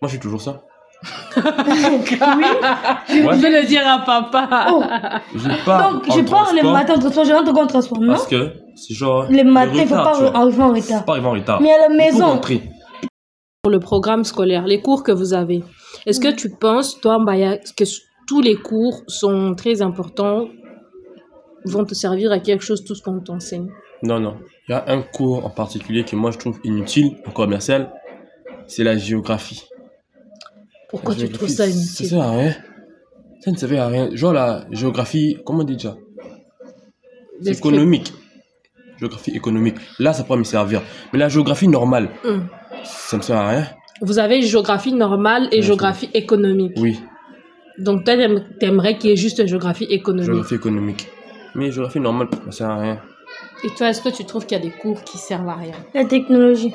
Moi, je fais toujours ça. Oui. Ouais. Je vais le dire à papa. Oh, Je pars. donc je pars le matin en transport, je rentre en transport, non Parce que c'est genre. Le matin, il faut pas arriver en Faut retard. pas arriver en retard. Mais à la maison. Pour le programme scolaire, les cours que vous avez, est-ce que tu penses, toi, Mbaya, que tous les cours sont très importants, vont te servir à quelque chose, tout ce qu'on t'enseigne? Non, non. Il y a un cours en particulier que moi je trouve inutile en commercial. C'est la géographie. Pourquoi tu trouves ça Ça inutile sert à rien. Ça ne servait à rien. Genre la géographie, comment on dit déjà? Économique. Géographie économique. Là, ça pourrait me servir. Mais la géographie normale, Hum. ça me sert à rien. Vous avez géographie normale et géographie économique. Oui, Donc, toi, t'aimerais qu'il y ait juste géographie économique. géographie économique. Mais géographie normale, ça sert à rien. Et toi, est-ce que tu trouves qu'il y a des cours qui servent à rien? La technologie.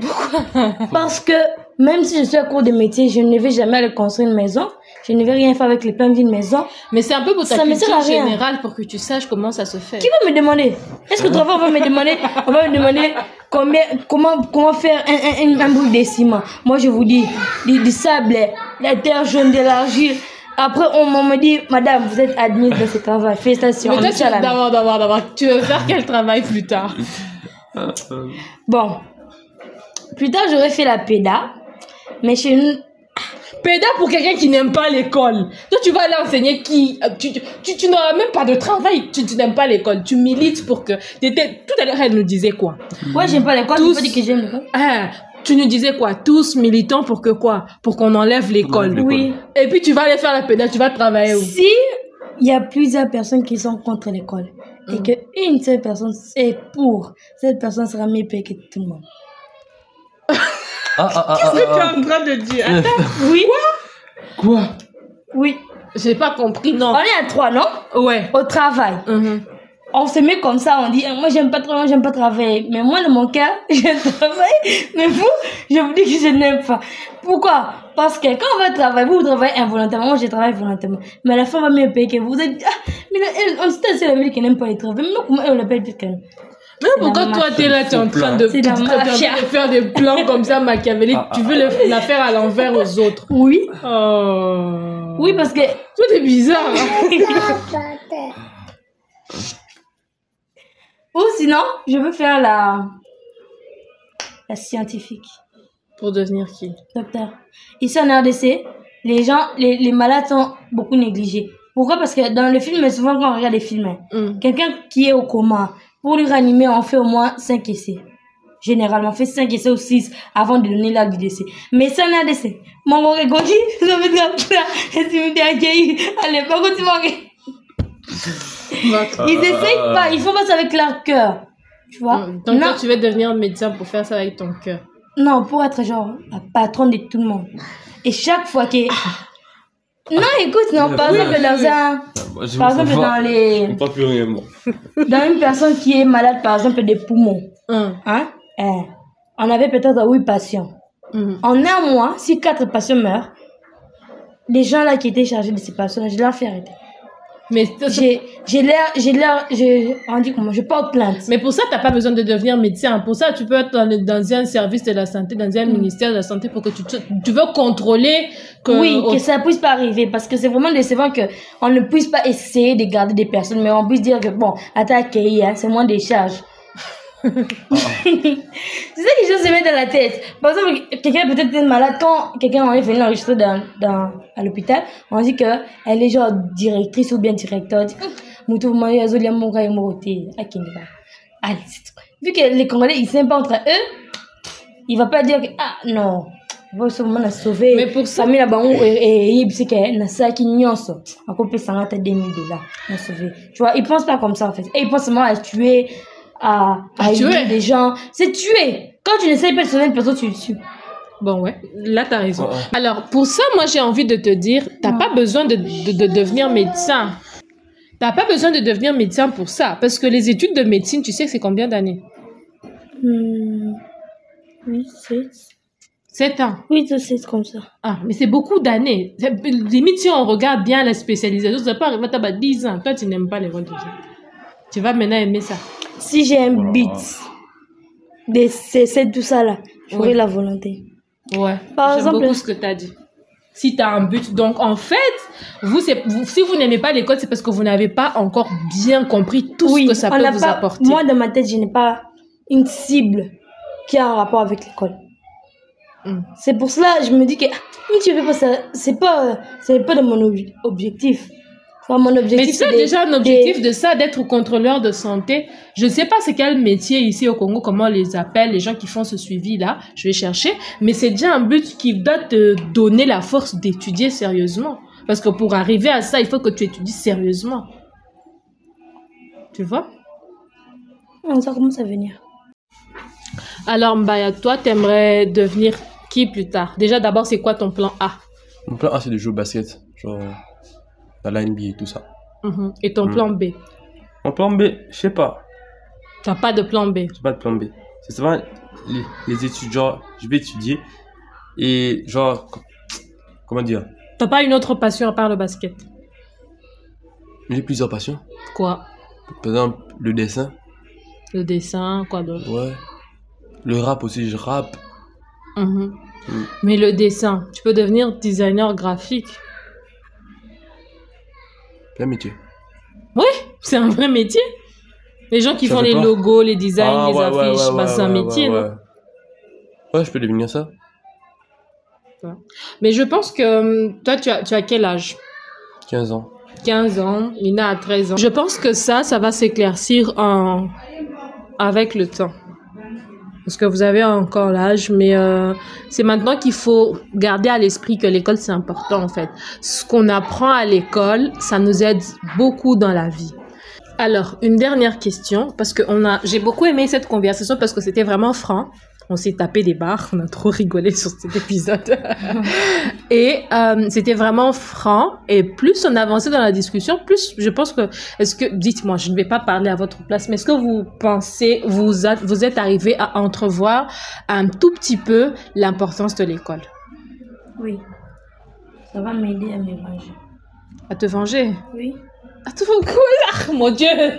Pourquoi? Parce que même si je suis à cours de métier, je ne vais jamais aller construire une maison. Je ne vais rien faire avec les plans d'une maison. Mais c'est un peu pour ta Ça culture générale pour que tu saches comment ça se fait. Qui va me demander? Est-ce que toi, on va me demander On va me demander combien, comment, comment faire un, un, un, un bout de ciment? Moi, je vous dis, du, du sable, la terre jaune, de l'argile. Après, on, me dit, madame, vous êtes admise dans ce travail. Félicitations. Mais toi, d'abord, d'abord, d'abord, tu veux faire quel travail plus tard? Bon. Plus tard, j'aurais fait la péda. Mais chez nous, Péda pour quelqu'un qui n'aime pas l'école. Toi, tu vas aller enseigner qui euh, Tu, tu, tu, tu n'auras même pas de travail. Tu, tu n'aimes pas l'école. Tu milites pour que. t'étais- Tout à l'heure, elle nous disait quoi? Ouais, j'aime pas l'école. Tous- Je pas dit que j'aime l'école. Ah, Tu nous disais quoi? Tous militants pour que quoi? Pour qu'on enlève l'école. Oui. Et puis, tu vas aller faire la péda. Tu vas travailler où? Si il y a plusieurs personnes qui sont contre l'école et Mm. que une seule personne est pour, cette personne sera mieux payée que tout le monde. Ah, ah, ah, Qu'est-ce que tu es en train de dire? Ah. Oui, Quoi? Oui. J'ai pas compris, non. On est à trois, non? Ouais. Au travail. Mhm. On se met comme ça, on dit, Eh, moi j'aime pas trop, moi j'aime pas travailler. Mais moi, dans mon cas, je travaille. Mais vous, je vous dis que je n'aime pas. Pourquoi? Parce que quand on va travailler, vous, vous travaillez involontairement, moi je travaille volontairement. Mais la femme va mieux payer que vous. Vous êtes, ah, mais là, elle, on sait, c'est la vie qui n'aime pas les travail. Mais comment elle le paye plus qu'elle? Mais pourquoi toi, t'es là, t'es en train de, la en train de faire des plans comme ça machiavéliques Ah, ah, Tu veux le- la faire à l'envers aux autres. Oui. Oh. Oui, parce que Toi, t'es bizarre. hein. Ou sinon, je veux faire la, la scientifique, Pour devenir qui? Docteur. Ici en RDC, les gens, les, les malades sont beaucoup négligés. Pourquoi? Parce que dans le film, souvent quand on regarde les films, hein, Mm. quelqu'un qui est au coma, pour lui ranimer, on fait au moins 5 essais. Généralement, on fait 5 essais ou 6 avant de donner l'acte du décès. Mais c'est un ADC. Mon bon Gogi, je vais te rappeler, et tu me dis accueilli. Allez, pas tu manques. Ils essayent pas, ils font pas ça avec leur cœur. Tu vois? Mm. Donc, Non. toi, tu veux devenir médecin pour faire ça avec ton cœur. Non, pour être genre la patronne de tout le monde. Et chaque fois que. Non, écoute, non, par exemple, dans un. Je Par exemple, dans Je les. comprends plus rien, moi. Dans une personne qui est malade, par exemple, des poumons. Hum, Hein? Eh, on avait peut-être 8 patients. hum. En un mois, si 4 patients meurent, les gens là qui étaient chargés de ces patients, je leur fais arrêter. Mais, J'ai j'ai l'air, j'ai l'air, j'ai, on dit comment, je porte plainte. mais pour ça, t'as pas besoin de devenir médecin. Pour ça, tu peux être dans, dans un service de la santé, dans un ministère de la santé pour que tu, tu veux contrôler que... oui, que ça puisse pas arriver parce que c'est vraiment décevant que on ne puisse pas essayer de garder des personnes, mais on puisse dire que bon, attaque, hein, c'est moins des charges. C'est ça que gens se mettent dans la tête. Par exemple, quelqu'un est peut-être malade quand quelqu'un est venu l'enregistrer dans, dans, à l'hôpital, on dit que elle est genre directrice ou bien directeur. On dit, Moutou, moi, il y a Zolia Moura et Moroté, à Kinga. Allez, c'est tout. Vu que les Congolais, ils s'aiment pas entre eux, il va pas dire que, ah, non, sauvé. Mais pour ça- là-bas, et sait que, ça qui nyonso, payer 50 2000 dollars, sauvé. Tu vois, ils pensent pas comme ça, en fait. Et ils pensent seulement à tuer, à, à, aider des gens. C'est tuer. Quand tu n'essayes pas de sauver une personne, tu le tues. Bon, ouais, là, t'as raison. Alors, pour ça, moi, j'ai envie de te dire, t'as pas besoin de, de, de devenir médecin. T'as pas besoin de devenir médecin pour ça. Parce que les études de médecine, tu sais que c'est combien d'années? Hmm. Oui, c'est, 7 ans. oui, c'est comme ça. Ah, mais c'est beaucoup d'années. Limite, si on regarde bien la spécialisation, ça peut arriver à t'avoir 10 ans. Toi, tu n'aimes pas les religions. Tu vas maintenant aimer ça. Si j'ai un Voilà. beat de c'est c'est tout ça là, j'aurai Ouais. la volonté. Ouais. Par J'aime exemple- beaucoup ce que tu as dit. Si tu as un but. Donc, en fait, vous, c'est- vous- si vous n'aimez pas l'école, c'est parce que vous n'avez pas encore bien compris tout ce que ça on peut n'a vous pas- apporter. Moi, dans ma tête, je n'ai pas une cible qui a un rapport avec l'école. Mm. C'est pour cela je me dis que ah, mais tu fais pas ça, c'est pas, c'est pas de mon ob- objectif. Enfin, mon objectif. Mais tu c'est as déjà un objectif de- de ça, d'être contrôleur de santé. Je ne sais pas c'est quel métier ici au Congo, comment on les appelle, les gens qui font ce suivi-là. Je vais chercher. Mais c'est déjà un but qui doit te donner la force d'étudier sérieusement. Parce que pour arriver à ça, il faut que tu étudies sérieusement. Tu vois? Ah, Ça commence à venir. Alors, Mbaya, toi, t'aimerais devenir qui plus tard? Déjà, d'abord, c'est quoi ton plan A? Mon plan A, c'est de jouer au basket. Genre, dans la NBA et tout ça. Mhm. Et ton Mm. plan B? Mon plan B, je sais pas. T'as pas de plan B? J'ai pas de plan B. C'est souvent les, les études, genre, je vais étudier. Et genre, co- comment dire? T'as pas une autre passion à part le basket? J'ai plusieurs passions. Quoi? Par exemple, le dessin. Le dessin, quoi d'autre? Ouais. Le rap aussi, je rappe. Mhm. Mm. Mais le dessin, tu peux devenir designer graphique? Plein métier. C'est un vrai métier. Les gens qui Ça font les logos, les designs, Ah, les ouais, affiches, ouais, bah, c'est un métier, ouais, non ouais. Ouais, je peux devenir ça. Mais je pense que hum, toi, tu as, tu as quel âge? 15 ans. 15 ans, Lina a 13 ans. Je pense que ça, ça va s'éclaircir en... avec le temps. Parce que vous avez encore l'âge, mais euh, c'est maintenant qu'il faut garder à l'esprit que l'école, c'est important en fait. Ce qu'on apprend à l'école, ça nous aide beaucoup dans la vie. Alors, une dernière question, parce que j'ai beaucoup aimé cette conversation parce que c'était vraiment franc. On s'est tapé des barres, on a trop rigolé sur cet épisode. et euh, c'était vraiment franc. Et plus on avançait dans la discussion, plus je pense que, est-ce que, dites-moi, je ne vais pas parler à votre place, mais est-ce que vous pensez, vous, a- vous êtes arrivé à entrevoir un tout petit peu l'importance de l'école, Oui. Ça va m'aider à me venger. à te venger? Oui. À te venger? Ah, mon Dieu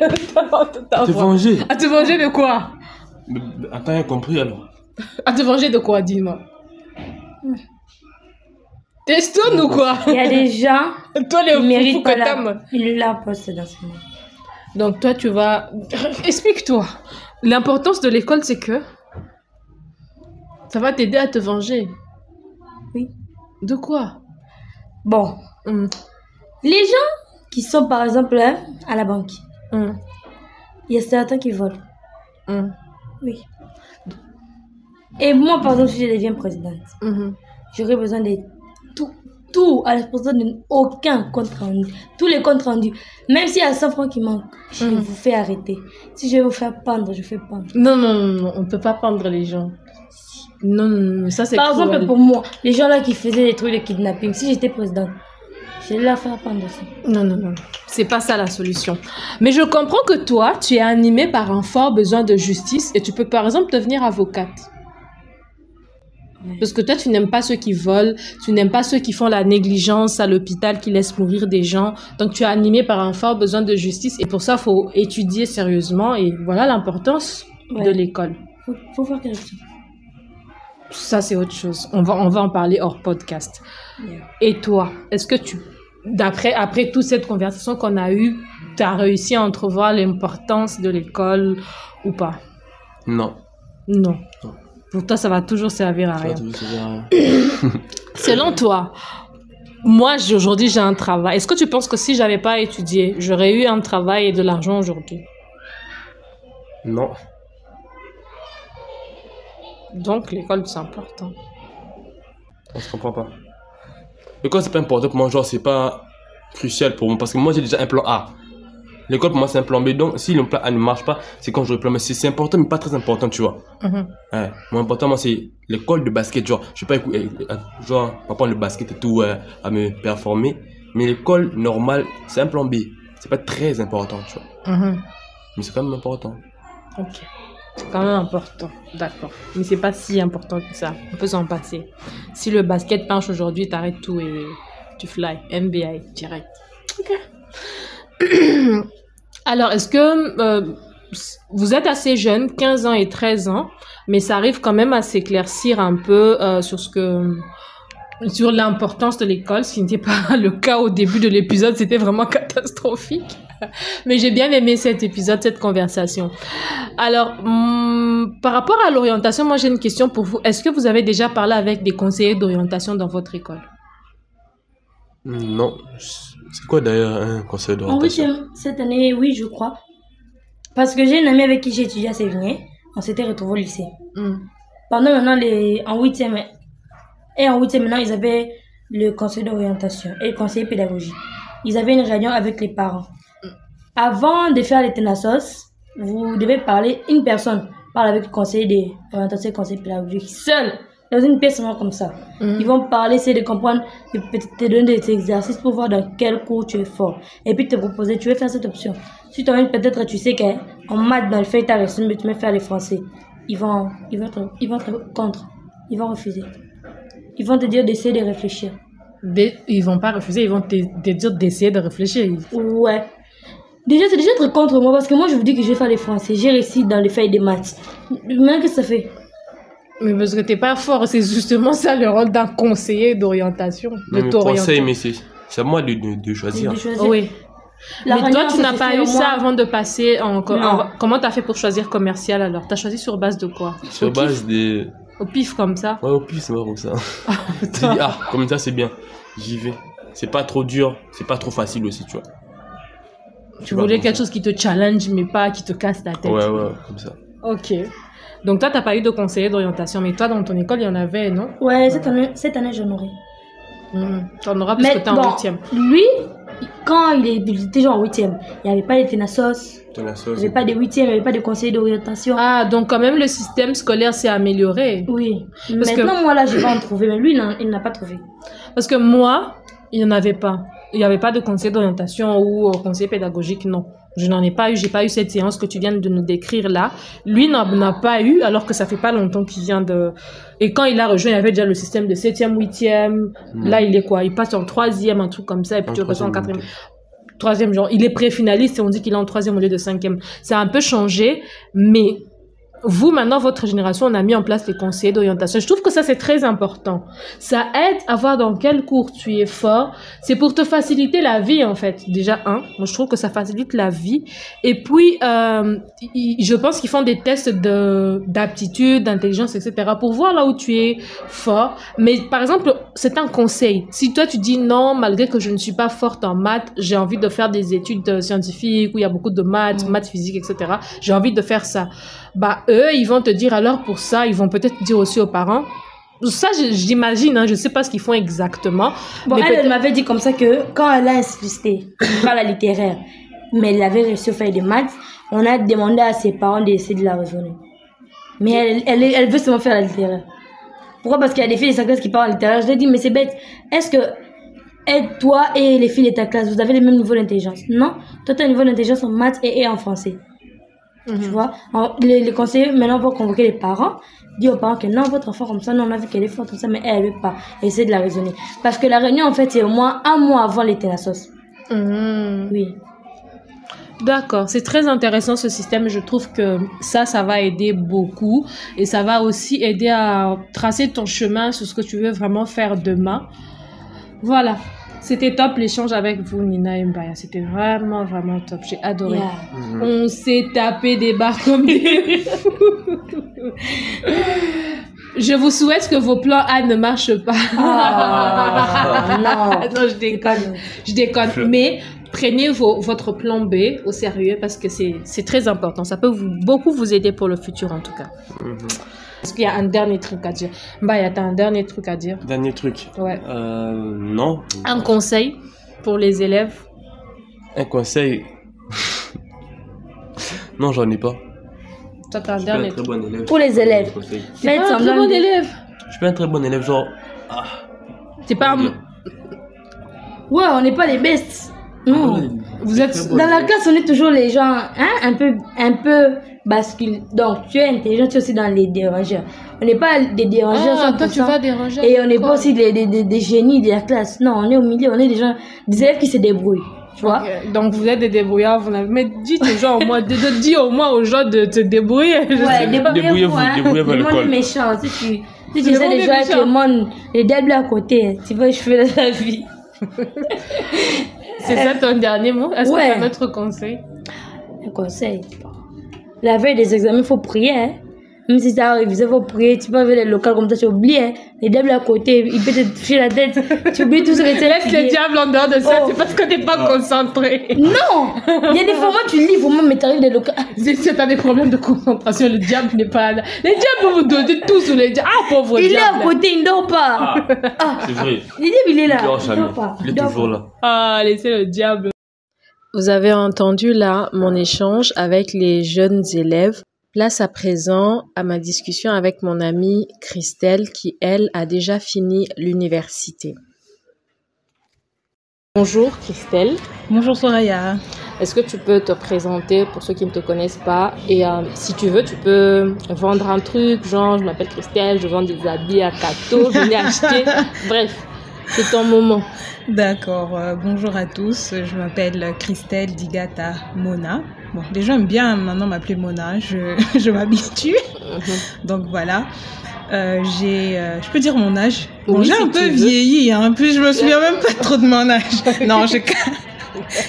Te venger. À te venger de quoi? Attends, j'ai compris alors. À te venger de quoi, dis-moi T'es stone ou quoi Il y a des gens Toi, les qui méritent pas la, la poste dans ce monde. Donc toi, tu vas... Explique-toi. L'importance de l'école, c'est que ça va t'aider à te venger. Oui. De quoi? Bon. Hum, Les gens qui sont par exemple hein, à la banque, hum, il y a certains qui volent. hum, Oui. Et moi, par exemple, si je deviens présidente, hum. j'aurais besoin de tout, tout, à l'exposition de aucun compte rendu. Tous les comptes rendus. Même s'il y a 100 francs qui manquent, je Mhm. vous fais arrêter. Si je vais vous faire pendre, je fais pendre. Non, non, non, non, on peut pas pendre les gens. Non, non, non, ça c'est Par exemple, pour moi, les gens là qui faisaient des trucs de kidnapping, si j'étais présidente, je vais leur faire pendre aussi. Non, non, non. C'est pas ça la solution. Mais je comprends que toi, tu es animé par un fort besoin de justice et tu peux par exemple devenir avocate. Parce que toi, tu n'aimes pas ceux qui volent, tu n'aimes pas ceux qui font la négligence à l'hôpital, qui laissent mourir des gens. Donc, tu es animé par un fort besoin de justice. Et pour ça, il faut étudier sérieusement. Et voilà l'importance Ouais. de l'école. Faut, faut faire quelque chose. Ça, c'est autre chose. On va, on va en parler hors podcast. Et toi, est-ce que tu, d'après, après toute cette conversation qu'on a eue, tu as réussi à entrevoir l'importance de l'école ou pas? Non. Non. Non. Pour toi, ça va toujours servir à Ça va rien. toujours servir à rien. Selon toi, moi, aujourd'hui, j'ai un travail. Est-ce que tu penses que si j'avais pas étudié, j'aurais eu un travail et de l'argent aujourd'hui? Non. Donc, l'école, c'est important. On se comprend pas. L'école, c'est pas important pour moi, genre, c'est pas crucial pour moi. Parce que moi, j'ai déjà un plan A. L'école, pour moi, c'est un plan B. Donc, si le plan A ne marche pas, c'est quand je le plan B. C'est important, mais pas très important, tu vois. Ouais. Moi, important, moi, c'est l'école de basket. Genre, je sais pas, écou- euh, euh, genre, pas prendre le basket et tout euh, à me performer. Mais l'école normale, c'est un plan B. C'est pas très important, tu vois. Mhm. Mais c'est quand même important. Ok. C'est quand même important. D'accord. Mais c'est pas si important que ça. On peut s'en passer. Si le basket penche aujourd'hui, t'arrêtes tout et tu fly. NBA direct. Ok. Alors, est-ce que euh, vous êtes assez jeune, 15 ans et 13 ans, mais ça arrive quand même à s'éclaircir un peu euh, sur ce que sur l'importance de l'école, ce qui n'était pas le cas au début de l'épisode, c'était vraiment catastrophique. Mais j'ai bien aimé cet épisode, cette conversation. Alors, hum, par rapport à l'orientation, moi j'ai une question pour vous. Est-ce que vous avez déjà parlé avec des conseillers d'orientation dans votre école? Non. C'est quoi d'ailleurs un conseil En d'orientation huitième, cette année, oui, je crois. Parce que j'ai une amie avec qui j'ai étudié à Sévigné. On s'était retrouvés au lycée. Hum. Pendant maintenant, les, en huitième, et en huitième maintenant, ils avaient le conseil d'orientation et le conseiller pédagogique. Ils avaient une réunion avec les parents. Avant de faire les tenassos, vous devez parler, une personne parle avec le conseiller d'orientation et le conseiller pédagogique, seul, dans une pièce seulement comme ça. Mhm. Ils vont parler, essayer de comprendre, te donner des exercices pour voir dans quel cours tu es fort. Et puis te proposer, tu veux faire cette option. Si toi-même, peut-être, tu sais qu'en maths, dans le fait, tu as reçu, mais tu veux faire les français. Ils vont, ils vont, être, ils vont être contre. Ils vont refuser. Ils vont te dire d'essayer de réfléchir. Des- ils vont pas refuser, ils vont te, te dire d'essayer de réfléchir. Ouais. Déjà, c'est déjà être contre moi parce que moi, je vous dis que je vais faire les français. J'ai réussi dans les feuilles des maths. Maintenant, qu'est-ce que ça fait? Mais parce que t'es pas fort, c'est justement ça le rôle d'un conseiller d'orientation, de conseil, mais c'est à moi de, de, de choisir. De choisir. Oui. La mais toi, tu n'as pas eu ça avant de passer en... en- comment t'as fait pour choisir commercial alors? T'as choisi sur base de quoi? Sur Au base kiff des. Au pif comme ça? Ouais, au plus, c'est comme ça. J'ai dit, ah, comme ça, c'est bien. J'y vais. C'est pas trop dur, c'est pas trop facile aussi, tu vois. Tu voulais quelque chose qui te challenge, mais pas qui te casse la tête. Ouais, ouais, comme ça. Ok. Donc toi, t'as pas eu de conseiller d'orientation, mais toi, dans ton école, il y en avait, non? Ouais, cette année, cette année j'en aurai. Mhm. T'en auras parce que t'es en bon, huitième. lui, quand il, est, il était genre en huitième, il n'y avait pas les tenassos, Ton il n'y avait pas de huitième, il n'y avait pas de conseiller d'orientation. Ah, donc quand même, le système scolaire s'est amélioré. Oui. Parce que- Maintenant, moi là, je vais en trouver, mais lui, non, il n'a pas trouvé. Parce que moi, il n'y en avait pas. Il n'y avait pas de conseiller d'orientation ou euh, conseiller pédagogique, non. Je n'en ai pas eu, j'ai pas eu cette séance que tu viens de nous décrire là. Lui n'en n'a pas eu, alors que ça fait pas longtemps qu'il vient de... Et quand il a rejoint, il avait déjà le système de 7e, 8e. Là, il est quoi? Il passe en 3e, un truc comme ça, et puis En tu repasses en troisième, 4e. Troisième, genre, il est pré-finaliste et on dit qu'il est en troisième au lieu de cinquième. Ça a un peu changé, mais vous, maintenant, votre génération, on a mis en place les conseillers d'orientation. Je trouve que ça, c'est très important. Ça aide à voir dans quel cours tu es fort. C'est pour te faciliter la vie, en fait. Déjà, un, moi, je trouve que ça facilite la vie. Et puis, euh, je pense qu'ils font des tests de, d'aptitude, d'intelligence, etc. pour voir là où tu es fort. Mais, par exemple, c'est un conseil. Si toi, tu dis non, malgré que je ne suis pas forte en maths, j'ai envie de faire des études euh, scientifiques où il y a beaucoup de maths, maths physiques, etc. J'ai envie de faire ça. Bah, eux, ils vont te dire alors pour ça, ils vont peut-être dire aussi aux parents. Ça, je- j'imagine, hein, je sais pas ce qu'ils font exactement. Bon, mais elle, m'avait dit comme ça que quand elle a insisté, pas la littéraire, mais elle avait réussi à faire des maths, on a demandé à ses parents d'essayer de la raisonner. Mais elle, elle, elle veut seulement faire la littéraire. Pourquoi? Parce qu'il y a des filles de sa classe qui parlent en littéraire. Je lui ai dit, mais c'est bête. Est-ce que et toi et les filles de ta classe, vous avez le même niveau d'intelligence? Non Toi, tu as un niveau d'intelligence en maths et, et en français. Tu Mhm. vois, les, les conseillers maintenant vont convoquer les parents, dire aux parents que non, votre enfant comme ça, non, on a vu qu'elle est forte comme ça, mais elle ne veut pas. Et essayer de la raisonner. Parce que la réunion, en fait, c'est au moins un mois avant l'été la sauce. Mhm. Oui. D'accord, c'est très intéressant ce système. Je trouve que ça, ça va aider beaucoup et ça va aussi aider à tracer ton chemin sur ce que tu veux vraiment faire demain. Voilà, c'était top l'échange avec vous, Nina et Mbaya. C'était vraiment, vraiment top. J'ai adoré. Yeah. On s'est tapé des barres comme des fous. Je vous souhaite que vos plans A ne marchent pas. Ah, non. non, je déconne. Je déconne. Mais prenez vos- votre plan B au sérieux parce que c'est c'est très important. Ça peut vous, beaucoup vous aider pour le futur en tout cas. Mhm. Est-ce qu'il y a un dernier truc à dire? Mbaya, t'as un dernier truc à dire? Dernier truc. Ouais. Euh, non. Un conseil pour les élèves? Un conseil. non, j'en ai pas. Toi, t'as un dernier très truc. bon élève. Pour les élèves. T'es Faites pas un très semblant bon de- élève. Je suis pas un très bon élève, genre. Ah. T'es pas un... Ouais, on n'est pas les bestes. Non. Vous êtes- Dans la classe, on est toujours les gens hein, un peu, un peu bascule. Donc, tu es intelligent, tu es aussi dans les dérangeurs. On n'est pas des dérangeurs. Ah, toi, tu 100%. vas déranger. Et on n'est pas aussi des, des, des, des génies de la classe. Non, on est au milieu, on est des gens, des élèves qui se débrouillent. Tu vois Donc vous êtes des débrouillards, vous n'avez... mais dites aux gens au moins, de, de- dis au moins aux gens de te débrouiller. je sais. Ouais, débrouillez-vous. Débrouillez-vous, Hein. débrouillez-vous à Le monde l'école. est méchant. Si tu, si tu jouer avec méchant. le monde, le diable est à côté. Tu vas échouer dans la vie. C'est ça ton dernier mot? Est-ce Ouais. que tu as un autre conseil? Un conseil. La veille des examens, il faut prier. Hein. Même si ça arrive, il faut prier. Tu peux avoir les locales comme ça, tu oublies. Hein. Le diable est à côté, il peut te toucher la tête. tu oublies tout ce que tu as Laisse le étudié. diable en dehors de ça, Oh. c'est parce que t'es pas concentré. Non Il y a des formats, tu lis, vraiment, mais t'arrives des locales. Si si t'as des problèmes de concentration, le diable n'est pas là. Le diable vous donner tout sous les diables. Ah, pauvre Il est diable. à côté, il ne dort pas. Ah, Ah, c'est vrai. le diable, il est là. Il dort Il jamais. dort pas. Il est dort toujours pas. là. Ah, laissez le diable. Vous avez entendu là mon échange avec les jeunes élèves. Place à présent à ma discussion avec mon amie Christelle qui, elle, a déjà fini l'université. Bonjour Christelle, Bonjour Soraya. est-ce que tu peux te présenter pour ceux qui ne te connaissent pas et euh, si tu veux tu peux vendre un truc genre je m'appelle Christelle, je vends des habits à Cato, venez acheter, bref, c'est ton moment. D'accord, euh, bonjour à tous. Je m'appelle Christelle Digata Mona. Bon, les gens aiment bien maintenant m'appeler Mona, je, je m'habitue. Mhm. Donc voilà. Euh, j'ai, euh, je peux dire mon âge. Bon, Oui, j'ai si un peu veux. vieilli, hein. Puis je me souviens même pas trop de mon âge. Non, je,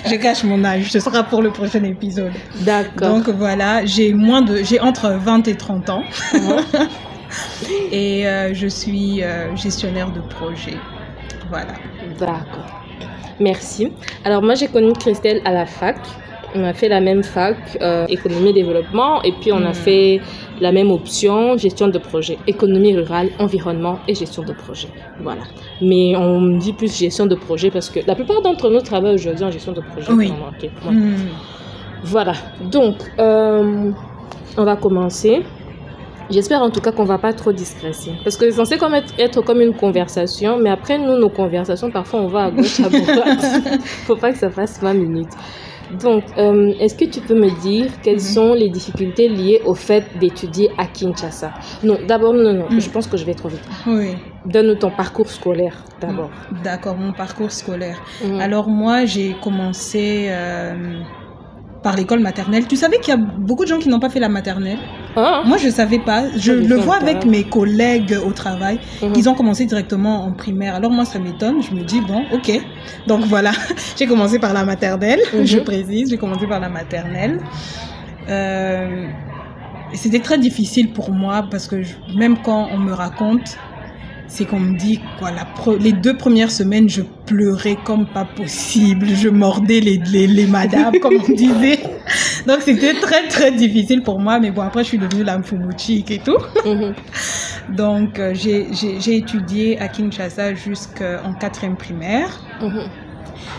je cache mon âge. Ce sera pour le prochain épisode. D'accord. Donc voilà, j'ai moins de, j'ai entre 20 et 30 ans. Mhm. et euh, je suis gestionnaire de projet. Voilà. D'accord. Merci. Alors moi j'ai connu Christelle à la fac. On a fait la même fac, euh, économie et développement, et puis on a Mm. fait la même option, gestion de projet, économie rurale, environnement et gestion de projet. Voilà. Mais on dit plus gestion de projet parce que la plupart d'entre nous travaillent aujourd'hui en gestion de projet. Oui. vraiment, ok. Ouais. Hmm. Voilà. Donc, euh, on va commencer. J'espère en tout cas qu'on va pas trop discréter. Parce que c'est censé comme être, être comme une conversation, mais après nous, nos conversations, parfois on va à gauche, à droite. Faut pas que ça fasse 20 minutes. Donc, euh, est-ce que tu peux me dire quelles Mhm. sont les difficultés liées au fait d'étudier à Kinshasa? Non, d'abord, non, non, Mhm. je pense que je vais trop vite. Oui. Donne-nous ton parcours scolaire d'abord. D'accord, mon parcours scolaire. Mhm. Alors moi, j'ai commencé euh, par l'école maternelle. Tu savais qu'il y a beaucoup de gens qui n'ont pas fait la maternelle Ah, Moi, je savais pas. Je le vois avec mes collègues au travail. mhm. Ils ont commencé directement en primaire. Alors moi, ça m'étonne. Je me dis, bon, ok. Donc voilà, j'ai commencé par la maternelle. Mhm. Je précise, j'ai commencé par la maternelle. Euh, C'était très difficile pour moi parce que je- même quand on me raconte, c'est qu'on me dit quoi, la pre- les deux premières semaines, je pleurais comme pas possible. Je mordais les, les, les madames, comme on disait. Donc c'était très très difficile pour moi. Mais bon, après, je suis devenue la mfumuchik et tout. Mhm. Donc, euh, j'ai étudié à Kinshasa jusqu'en quatrième primaire. Mhm.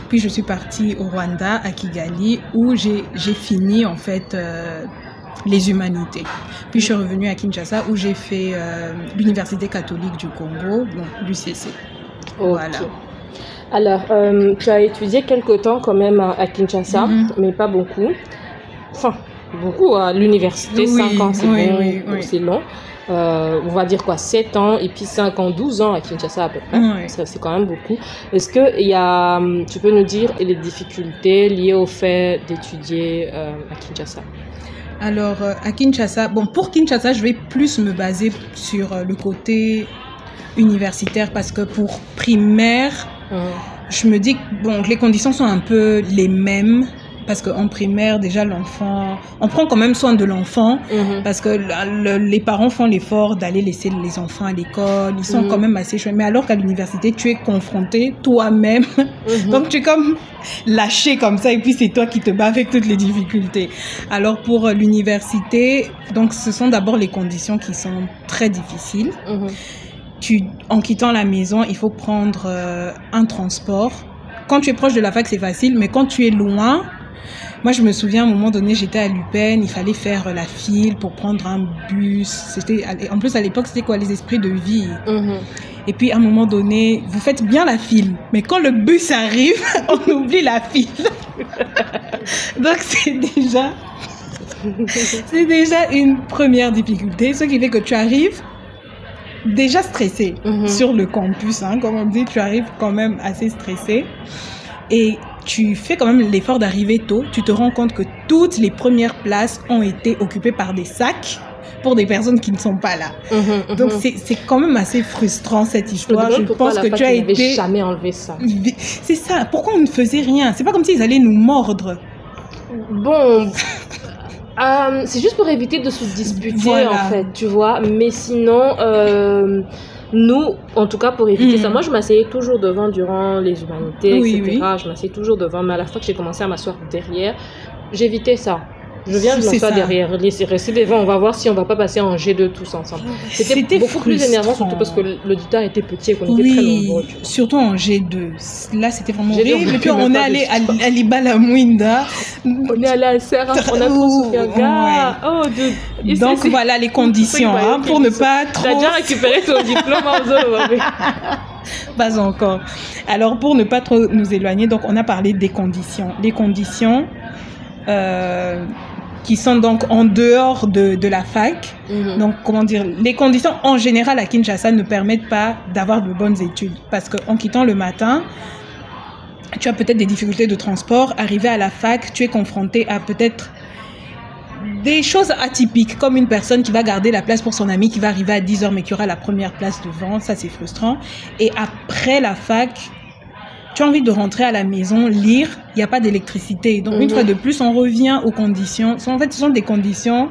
Puis, je suis partie au Rwanda, à Kigali, où j'ai j'ai fini, en fait, euh, les humanités. Puis, je suis revenue à Kinshasa, où j'ai fait euh, l'Université catholique du Congo, donc l'UCC. Ok. Voilà. Alors, euh, tu as étudié quelque temps quand même à, Kinshasa, Mhm. mais pas beaucoup. Enfin, beaucoup à l'université, Oui, 5 ans c'est oui, bon, oui, oui. c'est long. Euh, on va dire quoi, 7 ans et puis 5 ans, 12 ans à Kinshasa à peu près. C'est quand même beaucoup. Est-ce que y a, hum, tu peux nous dire les difficultés liées au fait d'étudier euh, à Kinshasa? Alors, euh, à Kinshasa, bon, pour Kinshasa, je vais plus me baser sur euh, le côté universitaire parce que pour primaire, je me dis que bon, les conditions sont un peu les mêmes parce qu'en primaire, déjà, l'enfant, on prend quand même soin de l'enfant mhm. parce que le- les parents font l'effort d'aller laisser les enfants à l'école, ils sont Mhm. quand même assez chouettes. Mais alors qu'à l'université, tu es confronté toi-même Mhm. donc tu es comme lâché comme ça et puis c'est toi qui te bats avec toutes les difficultés. Alors pour l'université, donc ce sont d'abord les conditions qui sont très difficiles. Tu, en quittant la maison, il faut prendre euh, un transport. Quand tu es proche de la fac, c'est facile, mais quand tu es loin, moi je me souviens à un moment donné, j'étais à Lupin, il fallait faire euh, la file pour prendre un bus. C'était en plus à l'époque c'était quoi les esprits de vie? Mhm. Et puis à un moment donné, vous faites bien la file, mais quand le bus arrive, on oublie la file. Donc c'est déjà, c'est déjà une première difficulté, ce qui fait que tu arrives déjà stressé Mhm. sur le campus, hein, comme on dit, tu arrives quand même assez stressé et tu fais quand même l'effort d'arriver tôt. Tu te rends compte que toutes les premières places ont été occupées par des sacs pour des personnes qui ne sont pas là. Mhm. Donc Mhm. c'est c'est quand même assez frustrant cette histoire. Je pense que tu as été. jamais enlevé ça. C'est ça. Pourquoi on ne faisait rien? C'est pas comme s'ils allaient nous mordre. Bon, euh, c'est juste pour éviter de se disputer Voilà. en fait, tu vois. Mais sinon, euh, nous, en tout cas pour éviter ça, moi je m'asseyais toujours devant durant les humanités, Oui, etc. oui. Je m'asseyais toujours devant, mais à la fois que j'ai commencé à m'asseoir derrière, j'évitais ça. Je viens de ça. derrière, laisser rester devant, on va voir si on va pas passer en G2 tous ensemble. C'était C'était beaucoup plus énervant, surtout parce que l'auditeur était petit et qu'on était très Oui, nombreux. tu vois. surtout en G2. Là, c'était vraiment G2, on horrible. Et puis on est allé à, à Libala Mouinda. On est allé à Serra, on a trop Ouh, souffert. Gars, oh. Et c'est- Donc voilà les conditions hein, pour ne pas T'as trop. déjà récupéré ton diplôme en zone. Pas encore. Alors, pour ne pas trop nous éloigner, donc on a parlé des conditions. Les conditions euh, qui sont donc en dehors de, de la fac. Mhm. Donc, comment dire, les conditions en général à Kinshasa ne permettent pas d'avoir de bonnes études. Parce qu'en quittant le matin, tu as peut-être des difficultés de transport. Arrivé à la fac, tu es confronté à peut-être des choses atypiques, comme une personne qui va garder la place pour son ami, qui va arriver à 10 heures, mais qui aura la première place devant. Ça, c'est frustrant. Et après la fac, tu as envie de rentrer à la maison, lire, il n'y a pas d'électricité. Donc, une Mhm. fois de plus, on revient aux conditions. En fait, ce sont des conditions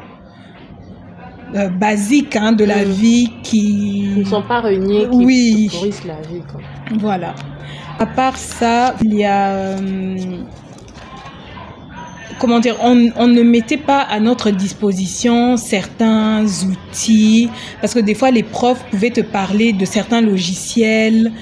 euh, basiques hein, de la Mhm. vie qui... ne sont pas réunis, qui Oui. pourrissent la vie. Quoi. Voilà. À part ça, il y a... euh, comment dire, on, on ne mettait pas à notre disposition certains outils, parce que des fois les profs pouvaient te parler de certains logiciels,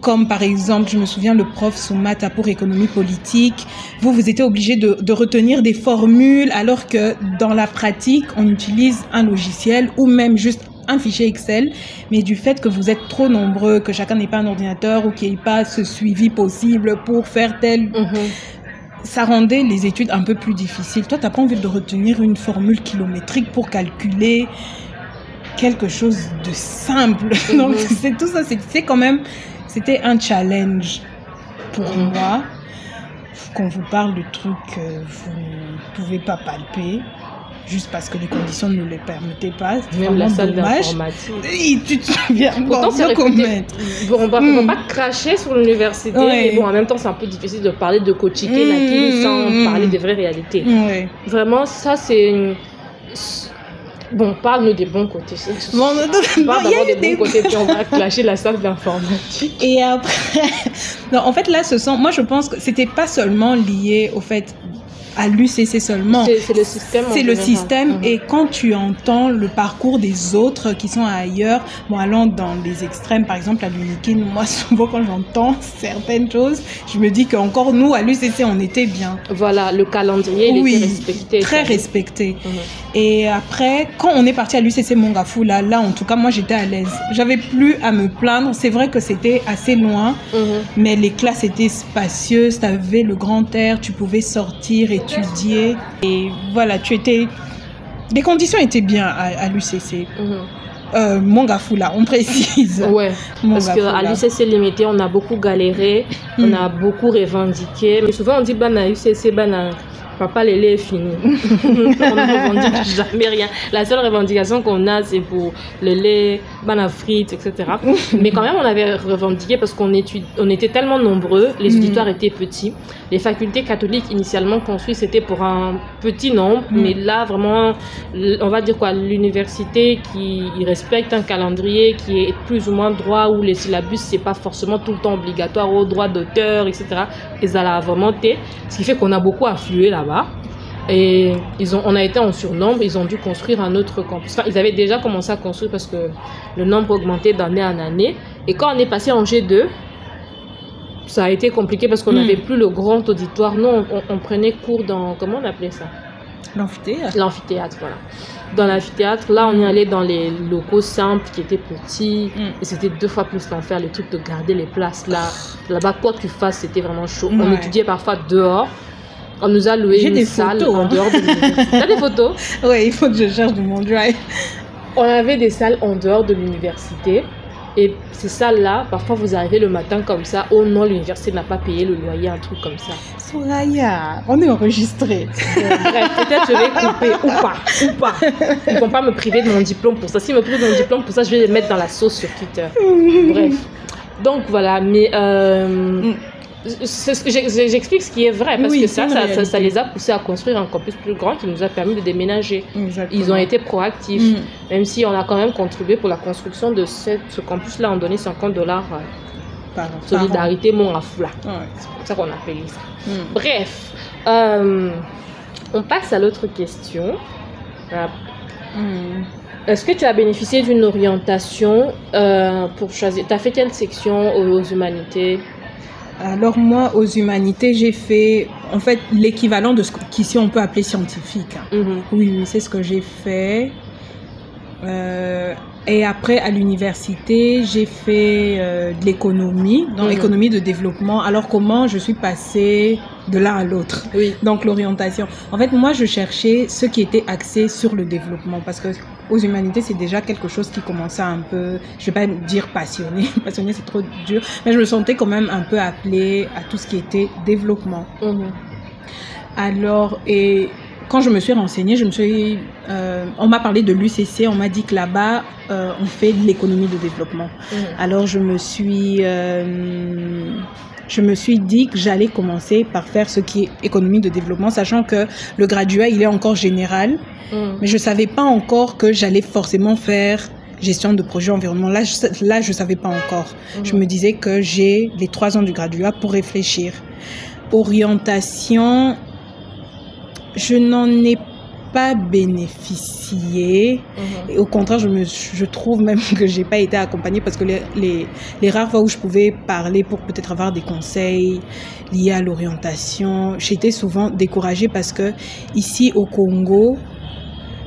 comme par exemple, je me souviens, le prof Soumata pour économie politique, vous, vous étiez obligé de, de retenir des formules, alors que dans la pratique, on utilise un logiciel ou même juste un fichier Excel, mais du fait que vous êtes trop nombreux, que chacun n'ait pas un ordinateur ou qu'il n'y ait pas ce suivi possible pour faire tel Mhm. ça rendait les études un peu plus difficiles. Toi, t'as pas envie de retenir une formule kilométrique pour calculer quelque chose de simple. Donc, Mhm. c'est tout ça. C'est quand même, c'était un challenge pour moi. Qu'on vous parle de trucs que vous ne pouvez pas palper, juste parce que les conditions ne le permettaient pas. Même la salle d'informatique. Tu te souviens Pourtant, bon, c'est. Bon, on va, on va Mm. pas cracher sur l'université, Ouais. mais bon, en même temps, c'est un peu difficile de parler de coaching, Mm, sans mm, parler mm. des vraies réalités. Vraiment, ça, c'est. une- Bon, parle-nous des bons côtés. Bon, non, Parle d'abord des bons côtés, puis on va clasher la salle d'informatique. Et après, non, en fait, là, ce sont, moi, je pense que c'était pas seulement lié au fait à l'UCC seulement. C'est le système. C'est le système Mhm. et quand tu entends le parcours des autres qui sont ailleurs, bon allant dans les extrêmes, par exemple à l'Unikin, moi souvent quand j'entends certaines choses, je me dis qu'encore nous à l'UCC on était bien, Voilà, le calendrier, il Oui, était respecté. très ça. respecté. Mhm. Et après, quand on est parti à l'UCC Mongafou, là, là, en tout cas, moi, j'étais à l'aise. J'avais plus à me plaindre. C'est vrai que c'était assez loin, Mhm. mais les classes étaient spacieuses. Tu avais le grand air, tu pouvais sortir, étudier. Et voilà, tu étais. Les conditions étaient bien à, à l'UCC. Mhm. Euh, Mongafou, là, on précise. Ouais, parce qu'à l'UCC limité, on a beaucoup galéré, on Mm. a beaucoup revendiqué. Mais souvent, on dit, bah, na UCC, bah, na papa, le lait est fini. on ne revendique jamais rien. La seule revendication qu'on a, c'est pour le lait, na frites, etc. Mais quand même, on avait revendiqué parce qu'on on était tellement nombreux, les Mm. auditoires étaient petits. Les facultés catholiques, initialement construites, c'était pour un petit nombre. Mm. Mais là, vraiment, on va dire quoi, l'université qui respecte un calendrier qui est plus ou moins droit, où les syllabus, c'est pas forcément tout le temps obligatoire, au droit d'auteur, etc. Ils allaient vraiment été, ce qui fait qu'on a beaucoup afflué là-bas. Et ils ont, on a été en surnombre, ils ont dû construire un autre campus. Enfin, ils avaient déjà commencé à construire parce que le nombre augmentait d'année en année. Et quand on est passé en G2, ça a été compliqué parce qu'on Mm. n'avait plus le grand auditoire. Non, on, on prenait cours dans, comment on appelait ça? L'amphithéâtre. L'amphithéâtre, voilà. Dans l'amphithéâtre, là, on est allé dans les locaux simples qui étaient petits. Mm. Et c'était deux fois plus l'enfer, le truc de garder les places là. Là-bas, quoi que tu fasses, c'était vraiment chaud. On Ouais. étudiait parfois dehors. On nous a loué une des salle photos, en hein. dehors de l'université. T'as des photos Ouais, il faut que je cherche de mon drive. On avait des salles en dehors de l'université. Et ces salles-là, parfois vous arrivez le matin comme ça, oh non, l'université n'a pas payé le loyer, un truc comme ça. Soraya, on est enregistré. Bref, peut-être je vais couper ou pas, ou pas. Ils vont pas me priver de mon diplôme pour ça. S'ils me privent de mon diplôme pour ça, je vais les mettre dans la sauce sur Twitter. Bref. Donc voilà, mais euh, c'est ce que j'ai- j'ai- j'explique ce qui est vrai parce Oui, que ça ça, ça, ça réalité. les a poussés à construire un campus plus grand qui nous a permis de déménager. Exactement. Ils ont été proactifs, Mm. même si on a quand même contribué pour la construction de ce campus-là. On donnait 50 dollars Par- par Solidarité Mont Afoula. an. Ouais. C'est comme ça qu'on appelait ça. Mm. Bref, euh, on passe à l'autre question. Euh, Mm. Est-ce que tu as bénéficié d'une orientation euh, pour choisir Tu as fait quelle section aux humanités? Alors moi, aux humanités, j'ai fait en fait l'équivalent de ce qu'ici on peut appeler scientifique. Mhm. Oui, oui, c'est ce que j'ai fait. Euh, et après, à l'université, j'ai fait euh, de l'économie, dans Mhm. l'économie de développement. Alors comment je suis passée de l'un à l'autre Oui. Donc l'orientation. En fait, moi, je cherchais ce qui était axé sur le développement parce que aux humanités, c'est déjà quelque chose qui commençait un peu, je vais pas dire passionné, passionné c'est trop dur, mais je me sentais quand même un peu appelée à tout ce qui était développement. Mhm. Alors, et quand je me suis renseignée, je me suis, euh, on m'a parlé de l'UCC, on m'a dit que là-bas, euh, on fait de l'économie de développement. Mhm. Alors, je me suis, euh, je me suis dit que j'allais commencer par faire ce qui est économie de développement, sachant que le graduat, il est encore général, Mhm. mais je savais pas encore que j'allais forcément faire gestion de projet environnement. Là, je, là, je savais pas encore. Je me disais que j'ai les trois ans du graduat pour réfléchir. Orientation, je n'en ai pas bénéficié. Mhm. Et au contraire, je, me, je trouve même que j'ai pas été accompagnée parce que les, les, les rares fois où je pouvais parler pour peut-être avoir des conseils liés à l'orientation, j'étais souvent découragée parce que ici au Congo,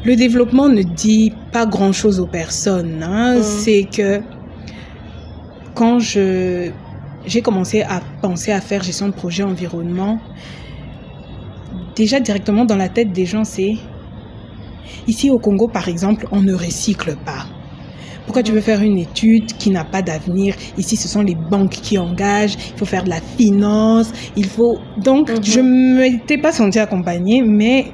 le développement ne dit pas grand-chose aux personnes. hein. Mm. C'est que quand je j'ai commencé à penser à faire gestion de projet environnement, déjà directement dans la tête des gens, c'est ici au Congo, par exemple, on ne recycle pas. Pourquoi tu veux faire une étude qui n'a pas d'avenir? Ici, ce sont les banques qui engagent. Il faut faire de la finance. Il faut donc, Mhm. je m'étais pas sentie accompagnée, mais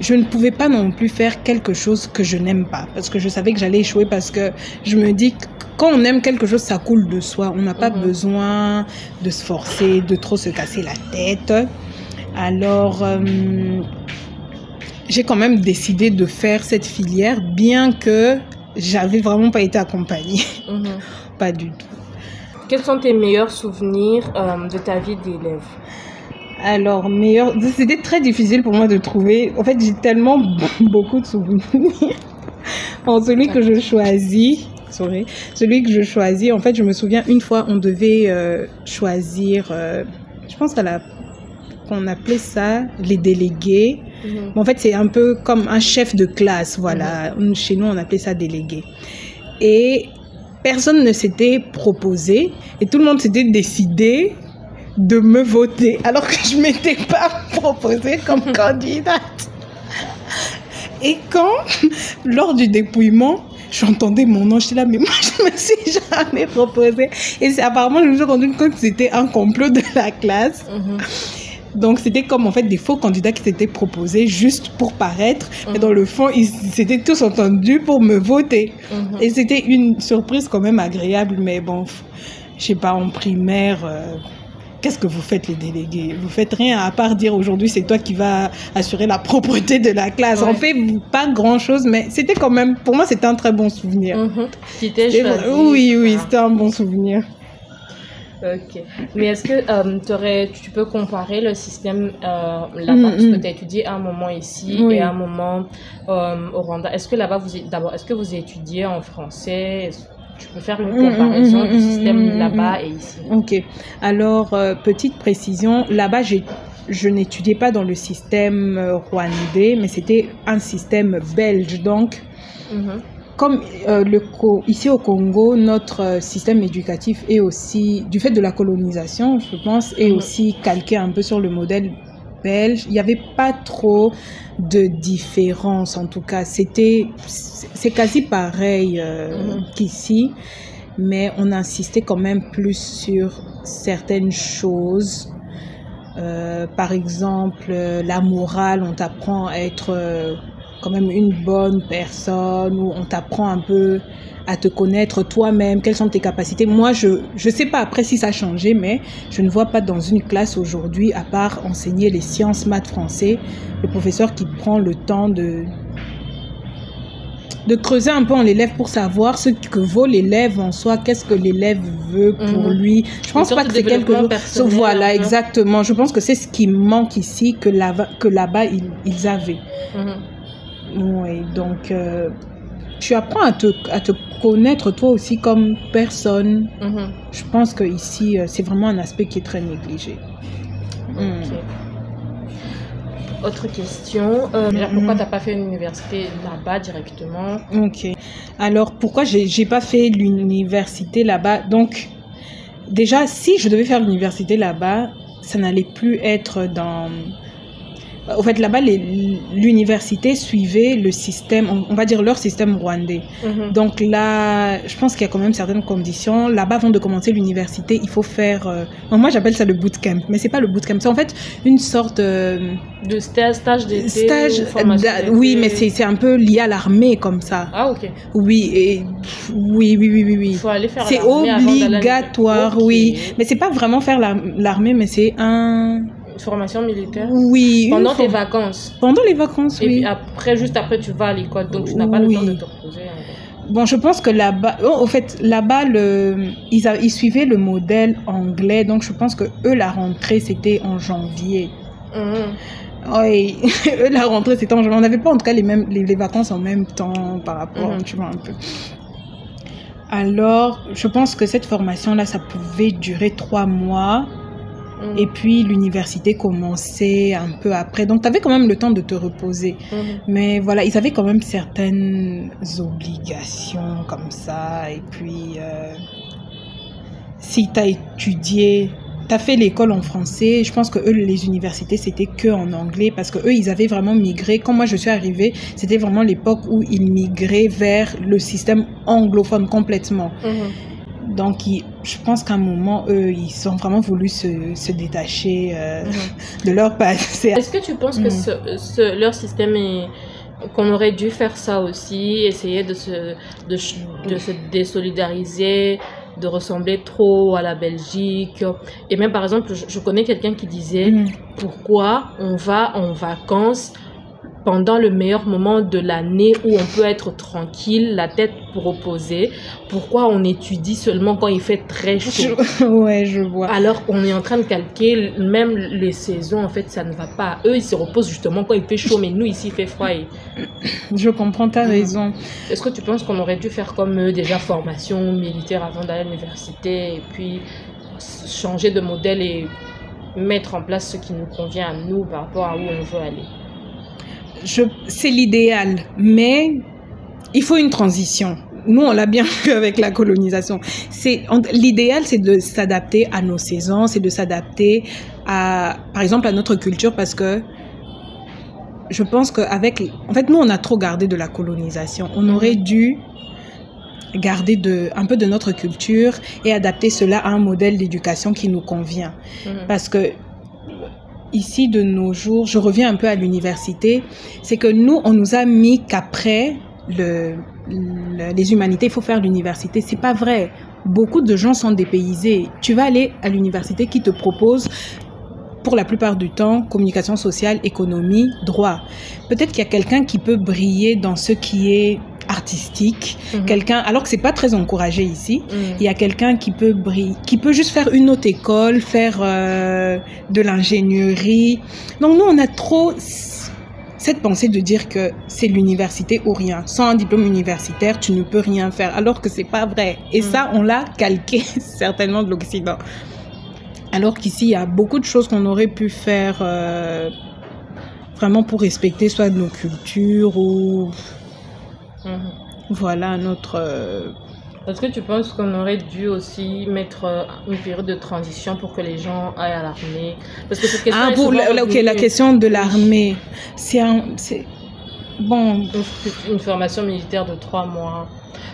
je ne pouvais pas non plus faire quelque chose que je n'aime pas parce que je savais que j'allais échouer parce que je me dis que quand on aime quelque chose, ça coule de soi. On n'a pas Mhm. besoin de se forcer, de trop se casser la tête. Alors, euh, j'ai quand même décidé de faire cette filière, bien que j'avais vraiment pas été accompagnée. Mhm. pas du tout. Quels sont tes meilleurs souvenirs euh, de ta vie d'élève? Alors, meilleur, c'était très difficile pour moi de trouver. En fait, j'ai tellement beaucoup de souvenirs. en celui que je choisis, sorry, celui que je choisis, en fait, je me souviens une fois, on devait euh, choisir, euh, je pense qu'on appelait ça les délégués Mhm. En fait, c'est un peu comme un chef de classe, voilà. Chez nous, on appelait ça délégué. Et personne ne s'était proposé et tout le monde s'était décidé de me voter alors que je m'étais pas proposée comme candidate. Et quand, lors du dépouillement, j'entendais mon nom, j'étais là, mais moi, je me suis jamais proposée. Et c'est apparemment, je me suis rendu compte que c'était un complot de la classe. Mhm. Donc, c'était comme en fait des faux candidats qui s'étaient proposés juste pour paraître. Mais Mhm. dans le fond, ils s'étaient tous entendus pour me voter. Mhm. Et c'était une surprise quand même agréable. Mais bon, je sais pas, en primaire, euh, qu'est-ce que vous faites les délégués? Vous faites rien à part dire aujourd'hui c'est toi qui vas assurer la propreté de la classe. Ouais. On fait pas grand-chose, mais c'était quand même, pour moi, c'était un très bon souvenir. Mhm. Qui oui, oui, Ah. c'était un bon souvenir. Ok. Mais est-ce que euh, tu peux comparer le système euh, là-bas? Mm, Parce que mm. tu as étudié un moment ici Oui. et un moment euh, au Rwanda. Est-ce que là-bas, vous d'abord, est-ce que vous étudiez en français? Tu peux faire une Mm, comparaison du système là-bas et ici? Ok. Alors, euh, petite précision, là-bas, j'ai- je n'étudiais pas dans le système euh, rwandais, mais c'était un système belge. Donc, Mhm. Comme euh, le ici au Congo, notre euh, système éducatif est aussi, du fait de la colonisation, je pense, est aussi calqué un peu sur le modèle belge. Il n'y avait pas trop de différence, en tout cas. C'était, c'est quasi pareil euh, qu'ici, mais on insistait quand même plus sur certaines choses. Euh, par exemple, la morale, on t'apprend à être quand même une bonne personne, ou on t'apprend un peu à te connaître toi-même, quelles sont tes capacités? Moi, je je sais pas après si ça a changé, mais je ne vois pas dans une classe aujourd'hui, à part enseigner les sciences, maths, français, le professeur qui prend le temps de de creuser un peu en l'élève pour savoir ce que vaut l'élève en soi, qu'est-ce que l'élève veut pour Mhm. lui. Je pense pas que c'est quelque chose. Voilà, peu. exactement. Je pense que c'est ce qui manque ici que là-bas, que là-bas ils, ils avaient. Mhm. Oui, donc euh, tu apprends à te, à te connaître toi aussi comme personne. Mhm. Je pense que ici euh, c'est vraiment un aspect qui est très négligé. Mm. Autre question. Euh, déjà, pourquoi Mhm. t'as pas fait une université là-bas directement? Ok. Alors pourquoi j'ai pas fait l'université là-bas? Donc déjà si je devais faire l'université là-bas, ça n'allait plus être dans. Au fait là-bas l'université suivait le système, on, on va dire leur système rwandais. Mhm. Donc là, je pense qu'il y a quand même certaines conditions. Là-bas, avant de commencer l'université, il faut faire. euh, moi, j'appelle ça le bootcamp, mais c'est pas le bootcamp. C'est en fait une sorte euh, De sta- stage d'été stage. oui, mais c'est c'est un peu lié à l'armée comme ça. Ah, ok. Oui, et oui, oui, oui, oui, Il oui. faut aller faire C'est l'armée à obligatoire, oui. Mais c'est pas vraiment faire la- l'armée, mais c'est un. Formation militaire Oui. Pendant tes vacances. Pendant les vacances, Et oui. puis après, juste après, tu vas à l'école. Donc, tu n'as pas le temps de te reposer. hein. Bon, je pense que là-bas, oh, au fait, là-bas, le, ils, a- ils suivaient le modèle anglais, donc je pense que eux, la rentrée, c'était en janvier. Mhm. Oui, eux, la rentrée, c'était en janvier. On n'avait pas en tout cas les, mêmes, les, les vacances en même temps par rapport, Mhm. tu vois, un peu. Alors, je pense que cette formation-là, ça pouvait durer trois mois. Et puis, l'université commençait un peu après. Donc, tu avais quand même le temps de te reposer. Mhm. Mais voilà, ils avaient quand même certaines obligations comme ça. Et puis, euh, si tu as étudié, tu as fait l'école en français, je pense que eux, les universités, c'était que en anglais parce que eux, ils avaient vraiment migré. Quand moi je suis arrivée, c'était vraiment l'époque où ils migraient vers le système anglophone complètement. Mhm. Donc, ils- je pense qu'à un moment, eux, ils ont vraiment voulu se, se détacher euh, Mhm. de leur passé. Est-ce que tu penses que ce, ce- leur système est qu'on aurait dû faire ça aussi, essayer de se, de, ch- de se désolidariser, de ressembler trop à la Belgique? Et même par exemple, je, je connais quelqu'un qui disait Mhm. pourquoi on va en vacances pendant le meilleur moment de l'année où on peut être tranquille, la tête reposée. Pourquoi on étudie seulement quand il fait très chaud? Je- ouais, je vois. alors on est en train de calquer même les saisons, en fait, ça ne va pas. Eux, ils se reposent justement quand il fait chaud, mais nous, ici, il fait froid. Et... Je comprends ta Mhm. raison. Est-ce que tu penses qu'on aurait dû faire comme eux, déjà formation militaire avant d'aller à l'université, et puis changer de modèle et mettre en place ce qui nous convient à nous par rapport à où on veut aller? C'est l'idéal, mais il faut une transition. Nous, on l'a bien vu avec la colonisation. C'est l'idéal, c'est de s'adapter à nos saisons, c'est de s'adapter à, par exemple, à notre culture, parce que je pense qu'avec, en fait, nous, on a trop gardé de la colonisation. On aurait dû garder de, un peu de notre culture et adapter cela à un modèle d'éducation qui nous convient. Mhm. Parce que ici, de nos jours, je reviens un peu à l'université, c'est que nous, on nous a mis qu'après le, le- les humanités, il faut faire l'université. C'est pas vrai. Beaucoup de gens sont dépaysés. Tu vas aller à l'université qui te propose pour la plupart du temps, communication sociale, économie, droit. Peut-être qu'il y a quelqu'un qui peut briller dans ce qui est artistique, Mhm. quelqu'un, alors que c'est pas très encouragé ici. Mhm. Il y a quelqu'un qui peut briller, qui peut juste faire une autre école, faire euh, de l'ingénierie. Donc nous, on a trop cette pensée de dire que c'est l'université ou rien. Sans un diplôme universitaire, tu ne peux rien faire, alors que c'est pas vrai. Et ça, on l'a calqué certainement de l'Occident. Alors qu'ici, il y a beaucoup de choses qu'on aurait pu faire euh, vraiment pour respecter soit nos cultures ou Mhm. voilà notre euh, Est-ce que tu penses qu'on aurait dû aussi mettre euh, une période de transition pour que les gens aillent à l'armée? Parce que cette question Ah, pour la, question de l'armée. C'est Bon. Une, une formation militaire de trois mois.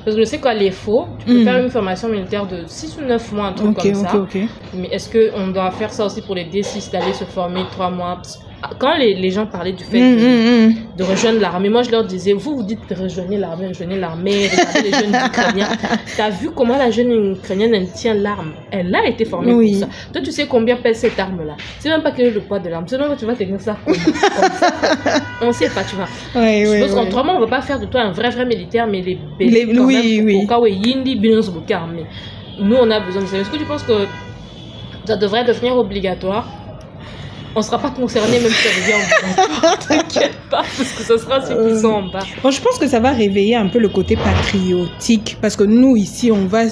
Parce que je sais qu'à l'EFO, tu peux Mm. faire une formation militaire de 6 ou 9 mois, un truc Ok, comme ok, ça. Mais est-ce qu'on doit faire ça aussi pour les D6, d'aller se former trois mois Parce- Quand les, les gens parlaient du fait Mm, de, mm, mm. de rejoindre l'armée, moi je leur disais, vous vous dites rejoignez l'armée, rejoignez l'armée, regardez les jeunes Ukrainiens. T'as vu comment la jeune Ukrainienne elle tient l'arme? Elle a été formée Oui. pour ça. Toi tu sais combien pèse cette arme-là? C'est même pas quel est le poids de l'arme. Sinon tu vas tenir ça comme, comme ça. On sait pas, tu vois. Ouais, Je ouais, pense mois, on va pas faire de toi un vrai, vrai militaire, mais les Les- basiques quand oui, même, oui. Yindi, nous, on a besoin de ça. Est-ce que tu penses que ça devrait devenir obligatoire? On sera pas concerné même si ça devient obligatoire. T'inquiète pas, parce que ce sera ceux qui sont en bas. Bon, je pense que ça va réveiller un peu le côté patriotique parce que nous ici on va.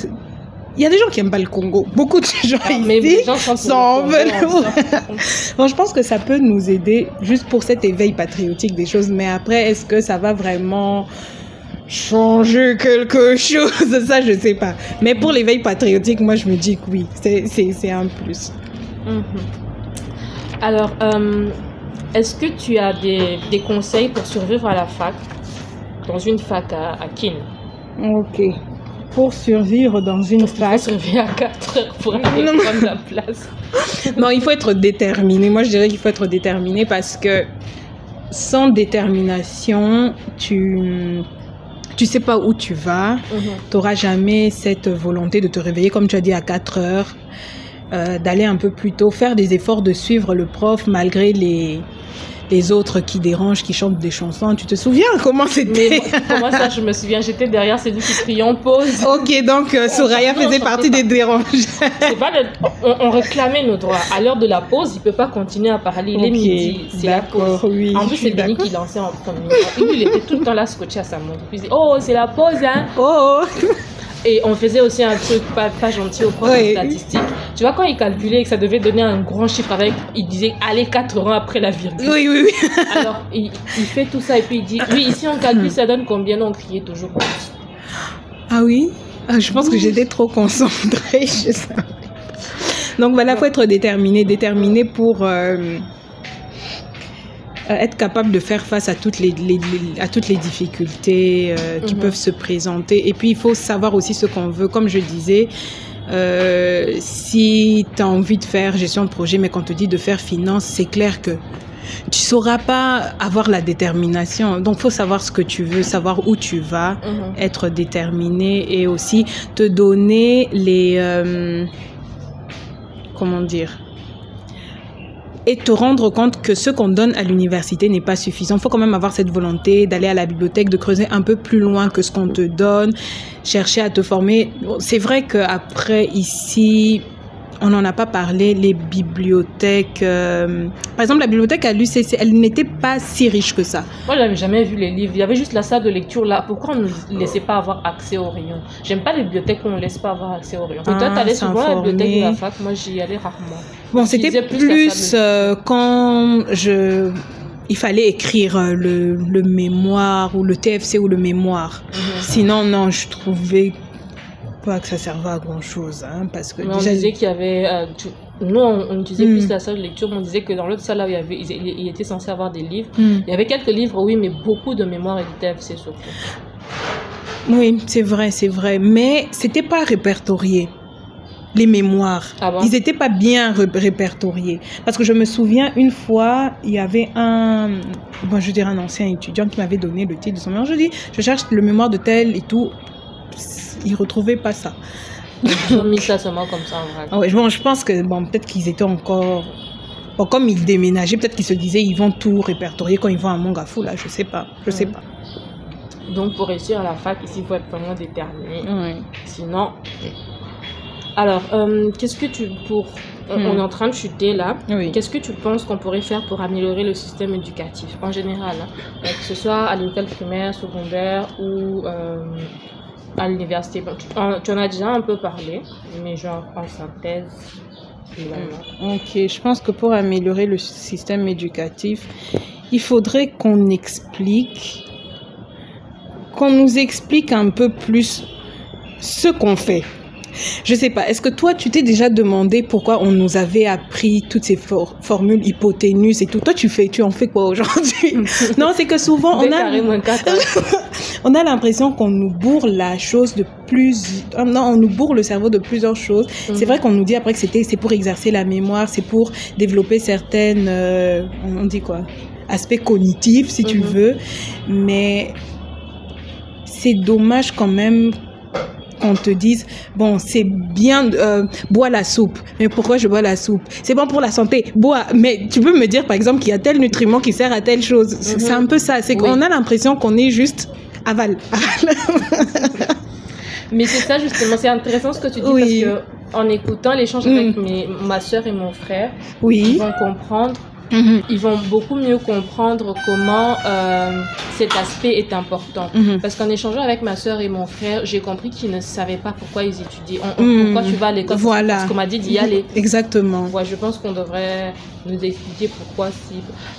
Il y a des gens qui aiment pas le Congo. Beaucoup de gens mais ici les gens sont Congo, veulent. Bon, je pense que ça peut nous aider juste pour cet éveil patriotique des choses. Mais après, est-ce que ça va vraiment changer quelque chose? Ça, je sais pas. Mais pour l'éveil patriotique, moi, je me dis que oui, c'est un plus. Mhm. Alors, euh, est-ce que tu as des, des conseils pour survivre à la fac, dans une fac à, à Kin Ok. Pour survivre dans une Parce faut fac, se réveiller à 4 heures pour aller Non. prendre la place. non, il faut être déterminé. Moi, je dirais qu'il faut être déterminé parce que sans détermination, tu tu sais pas où tu vas. Tu n'auras jamais cette volonté de te réveiller, comme tu as dit, à 4 heures, euh, d'aller un peu plus tôt, faire des efforts de suivre le prof malgré les, les autres qui dérangent, qui chantent des chansons. Tu te souviens comment c'était? Moi, ça, je me souviens, j'étais derrière celui qui criait en pause. Ok, donc euh, Soraya Non, faisait partie des dérangés. C'est pas le- on, on réclamait nos droits. À l'heure de la pause, il peut pas continuer à parler. Il est Ok, midi, c'est la pause. oui, en plus, c'est Benny qui lançait en premier. Il était tout le temps là scotché à sa montre. Puis il disait, oh, c'est la pause, hein. Oh, Et on faisait aussi un truc pas, pas gentil au prof de Oui. statistique. Tu vois, quand il calculait que ça devait donner un grand chiffre avec, il disait, allez, 4 ans après la virgule. oui, oui, oui. Alors, il, il fait tout ça et puis il dit, oui, ici on calcule, ça donne combien? On criait toujours plus. Ah oui? Ah, Je pense que j'étais trop concentrée. je sais. Donc voilà, faut être déterminé, déterminé pour euh, être capable de faire face à toutes les, les- les- à toutes les difficultés euh, qui Mhm. peuvent se présenter. Et puis il faut savoir aussi ce qu'on veut. Comme je disais, euh, si tu as envie de faire gestion de projet, mais qu'on te dit de faire finance, c'est clair que tu sauras pas avoir la détermination. Donc faut savoir ce que tu veux, savoir où tu vas Mhm. être déterminé et aussi te donner les euh, comment dire et te rendre compte que ce qu'on donne à l'université n'est pas suffisant. Il faut quand même avoir cette volonté d'aller à la bibliothèque, de creuser un peu plus loin que ce qu'on te donne, chercher à te former. C'est vrai qu'après, ici, on n'en a pas parlé, les bibliothèques. euh, Par exemple, la bibliothèque à l'UCC, elle n'était pas si riche que ça. Moi, j'avais jamais vu les livres. Il y avait juste la salle de lecture là. Pourquoi on ne laissait pas avoir accès aux rayons J'aime pas les bibliothèques où on ne laisse pas avoir accès aux rayons. Ah, Toi, souvent à la bibliothèque de la fac. Moi, j'y allais rarement. Bon, c'était plus euh, quand je il fallait écrire euh, le, le mémoire ou le TFC ou le mémoire. Mhm. Sinon, non, je trouvais pas que ça servait à grand chose. Hein, parce que Mais on disait qu'il y avait. euh, tu- Nous, on, on utilisait Mm. plus la salle de lecture, mais on disait que dans l'autre salle là où il y avait, il, il était censé avoir des livres. Hmm. Il y avait quelques livres, oui, mais beaucoup de mémoire et du TFC surtout. Oui, c'est vrai, c'est vrai. Mais c'était pas répertorié. Les mémoires. Ah bon? Ils n'étaient pas bien ré- répertoriés. Parce que je me souviens, une fois, il y avait un, bon, je dirais un ancien étudiant qui m'avait donné le titre de son mémoire. Je dis, je cherche le mémoire de tel et tout. Il retrouvait pas ça. Ils ont mis ça seulement comme ça en vrai. Ah ouais, bon, je pense que bon, peut-être qu'ils étaient encore. Bon, comme ils déménageaient, peut-être qu'ils se disaient ils vont tout répertorier quand ils vont à Mongafou, là, je sais pas. Je sais pas. Donc pour réussir à la fac, ici, il faut être vraiment déterminé. Sinon. Alors, euh, qu'est-ce que tu. pour on, Hmm. on est en train de chuter là. Oui. Qu'est-ce que tu penses qu'on pourrait faire pour améliorer le système éducatif en général hein? Que ce soit à l'école primaire, secondaire ou euh, à l'université. Tu, en, tu en as déjà un peu parlé, mais genre en synthèse. Ok, je pense que pour améliorer le système éducatif, il faudrait qu'on explique, qu'on nous explique un peu plus ce qu'on fait. Je sais pas, est-ce que toi, tu t'es déjà demandé pourquoi on nous avait appris toutes ces for- formules hypoténuse et tout? Toi, tu fais, tu en fais quoi aujourd'hui? Non, c'est que souvent, on a, hein. on a l'impression qu'on nous bourre la chose de plus, ah non, on nous bourre le cerveau de plusieurs choses. C'est Mhm. vrai qu'on nous dit après que c'était, c'est pour exercer la mémoire, c'est pour développer certaines, euh, on dit quoi, aspects cognitifs si tu Mhm. veux, mais c'est dommage quand même qu'on te dise bon c'est bien euh, bois la soupe. Mais pourquoi je bois la soupe? C'est bon pour la santé. Bois. Mais tu peux me dire par exemple qu'il y a tel nutriment qui sert à telle chose. C'est- c'est Mhm. un peu ça. C'est Oui. qu'on a l'impression qu'on est juste aval. Mais c'est ça justement, c'est intéressant ce que tu dis Oui. parce que en écoutant l'échange Mm. avec mes, ma soeur et mon frère, ils oui vont comprendre Mhm. ils vont beaucoup mieux comprendre comment euh, cet aspect est important. Mhm. Parce qu'en échangeant avec ma soeur et mon frère, j'ai compris qu'ils ne savaient pas pourquoi ils étudiaient. On- Mhm. Pourquoi tu vas à l'école? Voilà. Parce qu'on m'a dit d'y aller. exactement Ouais, je pense qu'on devrait nous expliquer pourquoi si.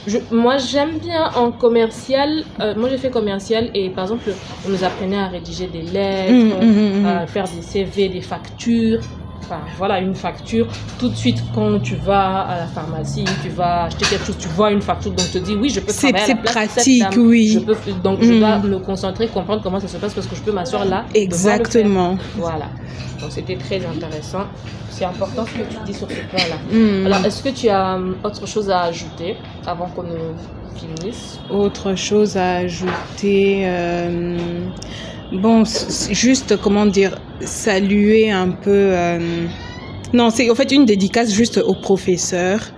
Je, moi, j'aime bien en commercial. euh, moi, j'ai fait commercial et par exemple, on nous apprenait à rédiger des lettres, mhm. à faire des CV, des factures. Enfin, voilà, une facture. Tout de suite, quand tu vas à la pharmacie, tu vas acheter quelque chose, tu vois une facture, donc tu te dis oui, je peux travailler c'est pratique, dame. oui. Je peux, donc, je dois me concentrer, comprendre comment ça se passe parce que je peux m'asseoir là. exactement Voilà. Donc, c'était très intéressant. C'est important ce que tu dis sur ce point-là. Mhm. Alors, est-ce que tu as hum, autre chose à ajouter avant qu'on ne finisse? Autre chose à ajouter. euh, bon, juste, comment dire, saluer un peu. euh, non, c'est en fait une dédicace juste aux professeurs.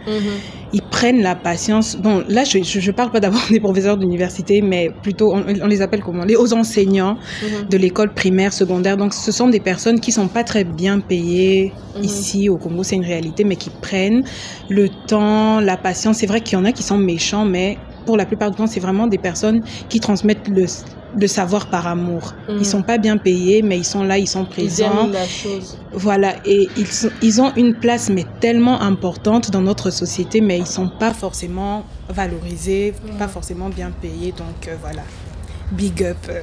Ils prennent la patience. Bon, là, je je parle pas d'abord des professeurs d'université, mais plutôt, on, on les appelle comment? Les aux enseignants Mhm. de l'école primaire, secondaire. Donc, ce sont des personnes qui sont pas très bien payées Mhm. ici au Congo, c'est une réalité, mais qui prennent le temps, la patience. C'est vrai qu'il y en a qui sont méchants, mais pour la plupart du temps, c'est vraiment des personnes qui transmettent le, le savoir par amour. Mhm. Ils sont pas bien payés, mais ils sont là, ils sont Ils présents. la chose. Voilà, et ils, sont- ils ont une place, mais tellement importante dans notre société, mais ils sont pas forcément valorisés, Mhm. pas forcément bien payés. Donc euh, voilà, big up. euh.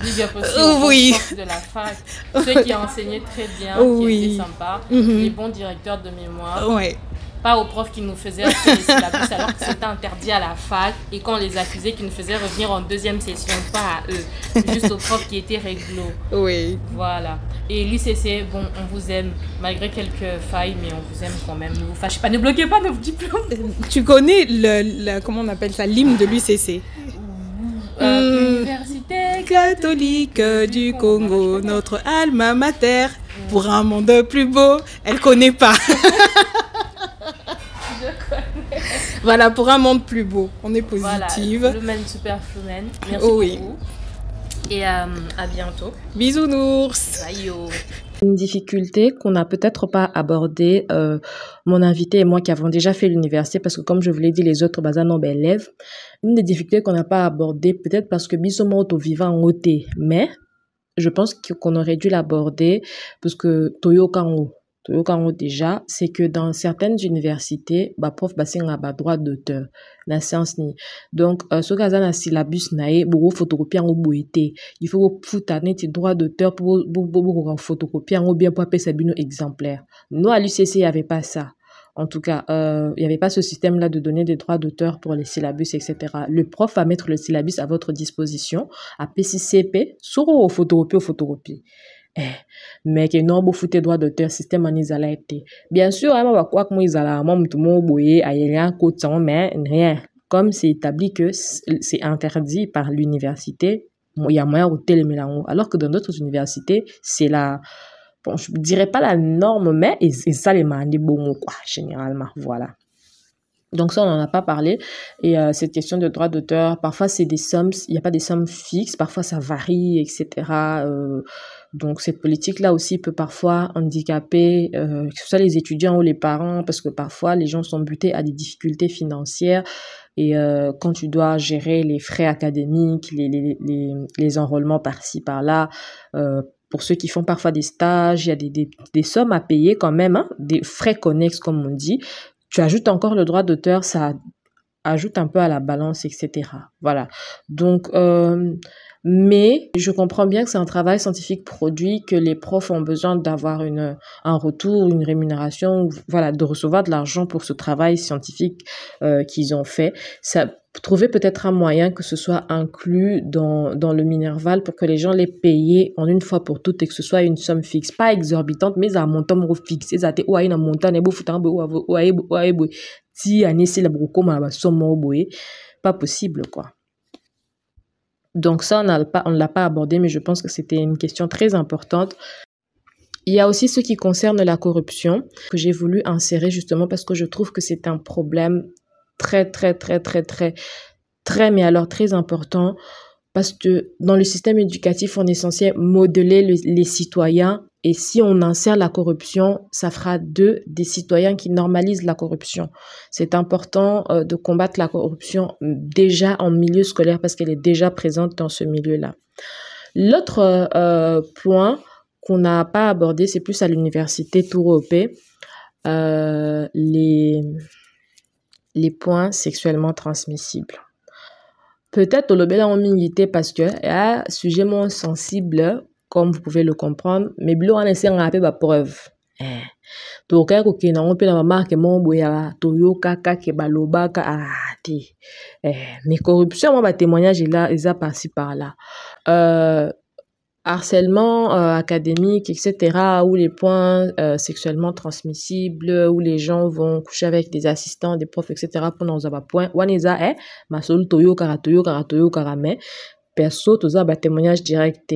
Big up aussi Euh, aux oui. de la fac, ceux qui enseignaient très bien, Oui. qui étaient sympas, Mhm. les bons directeurs de mémoire, Ouais. pas aux profs qui nous faisaient les syllabus alors que c'était interdit à la fac et quand on les accusait qui nous faisaient revenir en deuxième session, pas à eux, juste aux profs qui étaient réglo. Oui. Voilà. Et l'ICC, bon, on vous aime, malgré quelques failles, mais on vous aime quand même. Ne vous fâchez pas, ne bloquez pas nos diplômes. Tu connais le, le- comment on appelle ça, l'hymne de l'UCC Euh. Université Catholique du Congo, notre alma mater, pour un monde plus beau. Elle connaît pas. Voilà, pour un monde plus beau. On est Voilà, positive. Flumen Super Flumen. Merci Oh oui. beaucoup. Et euh, à bientôt. Bisounours. Bye yo. Une difficulté qu'on n'a peut-être pas abordée, euh, mon invité et moi qui avons déjà fait l'université, parce que comme je vous l'ai dit, les autres ben, élèves, une des difficultés qu'on n'a pas abordée, peut-être parce que bisomo auto vivant en OT, mais je pense qu'on aurait dû l'aborder parce que toyo kango, déjà, c'est que dans certaines universités, bah, prof basinga ba droit d'auteur la science ni. Donc euh, ce cas na syllabus na e bo photocopier en boité. Il faut foutre neti droit d'auteur pour pour photocopier en bien pour appeler bino exemplaire. Nous à l'UCC, il y avait pas ça. En tout cas, euh, il n'y avait pas ce système-là de donner des droits d'auteur pour les syllabus, etc. Le prof va mettre le syllabus à votre disposition, à PCCP, sur au photocopie, au photocopie. Eh, non, vous droit d'auteur, système en été. Bien sûr, va quoi que moi, ils moi, tout le monde, rien, mais rien. Comme c'est établi que c'est interdit par l'université, il y a moyen de télémélango. Alors que dans d'autres universités, c'est la, bon, je dirais pas la norme, mais c'est ça les mandés bon, quoi, généralement, voilà. Donc ça, on n'en a pas parlé. Et euh, cette question de droit d'auteur, parfois c'est des sommes, il n'y a pas des sommes fixes, parfois ça varie, etc. donc cette politique-là aussi peut parfois handicaper, euh, que ce soit les étudiants ou les parents, parce que parfois les gens sont butés à des difficultés financières. Et euh, quand tu dois gérer les frais académiques, les, les, les, les enrôlements par-ci, par-là, euh, pour ceux qui font parfois des stages, il y a des, des, des sommes à payer quand même, hein, des frais connexes comme on dit. Tu ajoutes encore le droit d'auteur, ça ajoute un peu à la balance, etc. Voilà. Donc, mais je comprends bien que c'est un travail scientifique produit, que les profs ont besoin d'avoir une, un retour, une rémunération, voilà, de recevoir de l'argent pour ce travail scientifique euh, qu'ils ont fait. Ça, trouver peut-être un moyen que ce soit inclus dans, dans le Minerval pour que les gens les payent en une fois pour toutes et que ce soit une somme fixe, pas exorbitante, mais à un montant fixe. Montant, somme pas possible, quoi. Donc ça, on ne l'a pas abordé, mais je pense que c'était une question très importante. Il y a aussi ce qui concerne la corruption que j'ai voulu insérer justement parce que je trouve que c'est un problème très, très, très, très, très, très, mais alors très important parce que dans le système éducatif, on est censé modeler les citoyens et si on insère la corruption, ça fera d'eux des citoyens qui normalisent la corruption. C'est important euh, de combattre la corruption déjà en milieu scolaire parce qu'elle est déjà présente dans ce milieu-là. L'autre euh, point qu'on n'a pas abordé, c'est plus à l'université Touropé, euh, les, les points sexuellement transmissibles. Peut-être lobby en parce que y a un sujet sensible comme vous pouvez le comprendre mais bilo wana esengaka mpe bapreuve eh. tokaya kokende yango mpe na bamarke moko boye ya toyokaka ke balobaka ah te eh. mais corruption mwa batémoignage eza parci par là euh, harcèlement euh, académique, etc., où les points euh, sexuellement transmissibles, où les gens vont coucher avec des assistants, des profs, etc., pendant un point. Waneza eh, ma sol toyo kara toyo kara toyo kara mais perso toza ba témoignage direct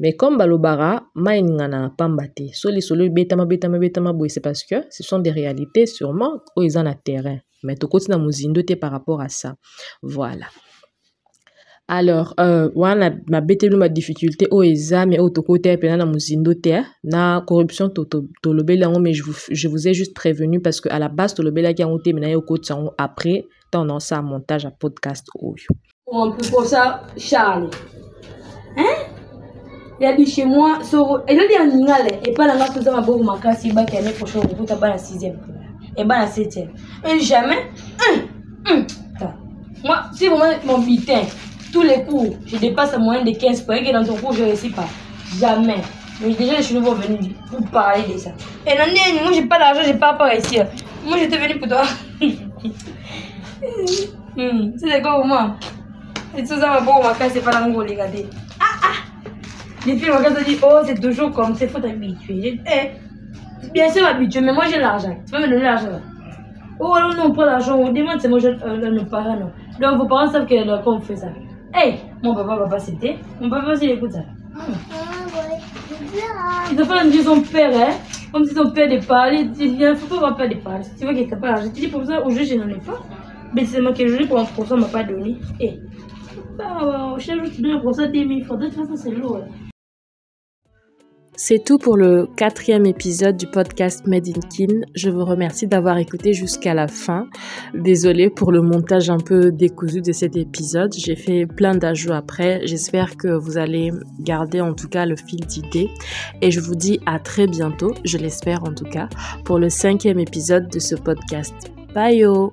mais comme balobara mai na pamba te so lisolo ebetama betama betama boye c'est parce que ce sont des réalités sûrement oyo eza na terrain mais tokoti na mozindo te par rapport à ça voilà alors euh, wana mabeteli ma difficulté oyo eza mais oyo tokoti mpena na mozindo te na corruption tolobeli yango mais je vous, je vous ai juste prévenu parce que à la base tolobelaki yango te me na ye okotisa yango après ntango naosala montage ya podcast oyo. On peut pour ça charles. Hein? Yabi chez moi soro elali ya ningala epai na nga toza maboko makasi ebaki année prochaine okuta bana 6e ebana 7e et jamais moi si vraiment mon butin tous les cours je dépasse la moyenne de 15 points et dans ton cours je réussis pas jamais mais déjà je suis nouveau venu pour parler de ça et non moi j'ai pas d'argent j'ai pas à réussir moi j'étais venu pour toi hmm, c'est quoi pour moi? Et tout ça maboko makasi epai na ngo kolinga te Les filles me regardent et disent, oh, c'est toujours comme, c'est faut t'habituer. Eh, bien sûr, habitué, mais moi j'ai l'argent. Tu peux me donner l'argent? Oh, alors non, pas l'argent. On demande, c'est moi, je, euh, nos parents, non. Donc, vos parents savent que, qu'on fait ça. Hey, mon papa va pas citer. Mon papa aussi écoute ça. Ils enfants me disent son père, hein. Comme si son père parler. Il ne faut pas avoir des parler. Si tu vois qu'il n'a pas l'argent, tu dis pour ça, au jeu, je n'en ai pas. Mais c'est moi qui ai joué pour un procès, on m'a pas donné. Eh. Bah, je t'ai bien pour ça, 10 000 francs. De toute façon, c'est lourd. C'est tout pour le quatrième épisode du podcast Made in Kin. Je vous remercie d'avoir écouté jusqu'à la fin. Désolée pour le montage un peu décousu de cet épisode. J'ai fait plein d'ajouts après. J'espère que vous allez garder en tout cas le fil d'idées. Et je vous dis à très bientôt, je l'espère en tout cas, pour le cinquième épisode de ce podcast. Bye yo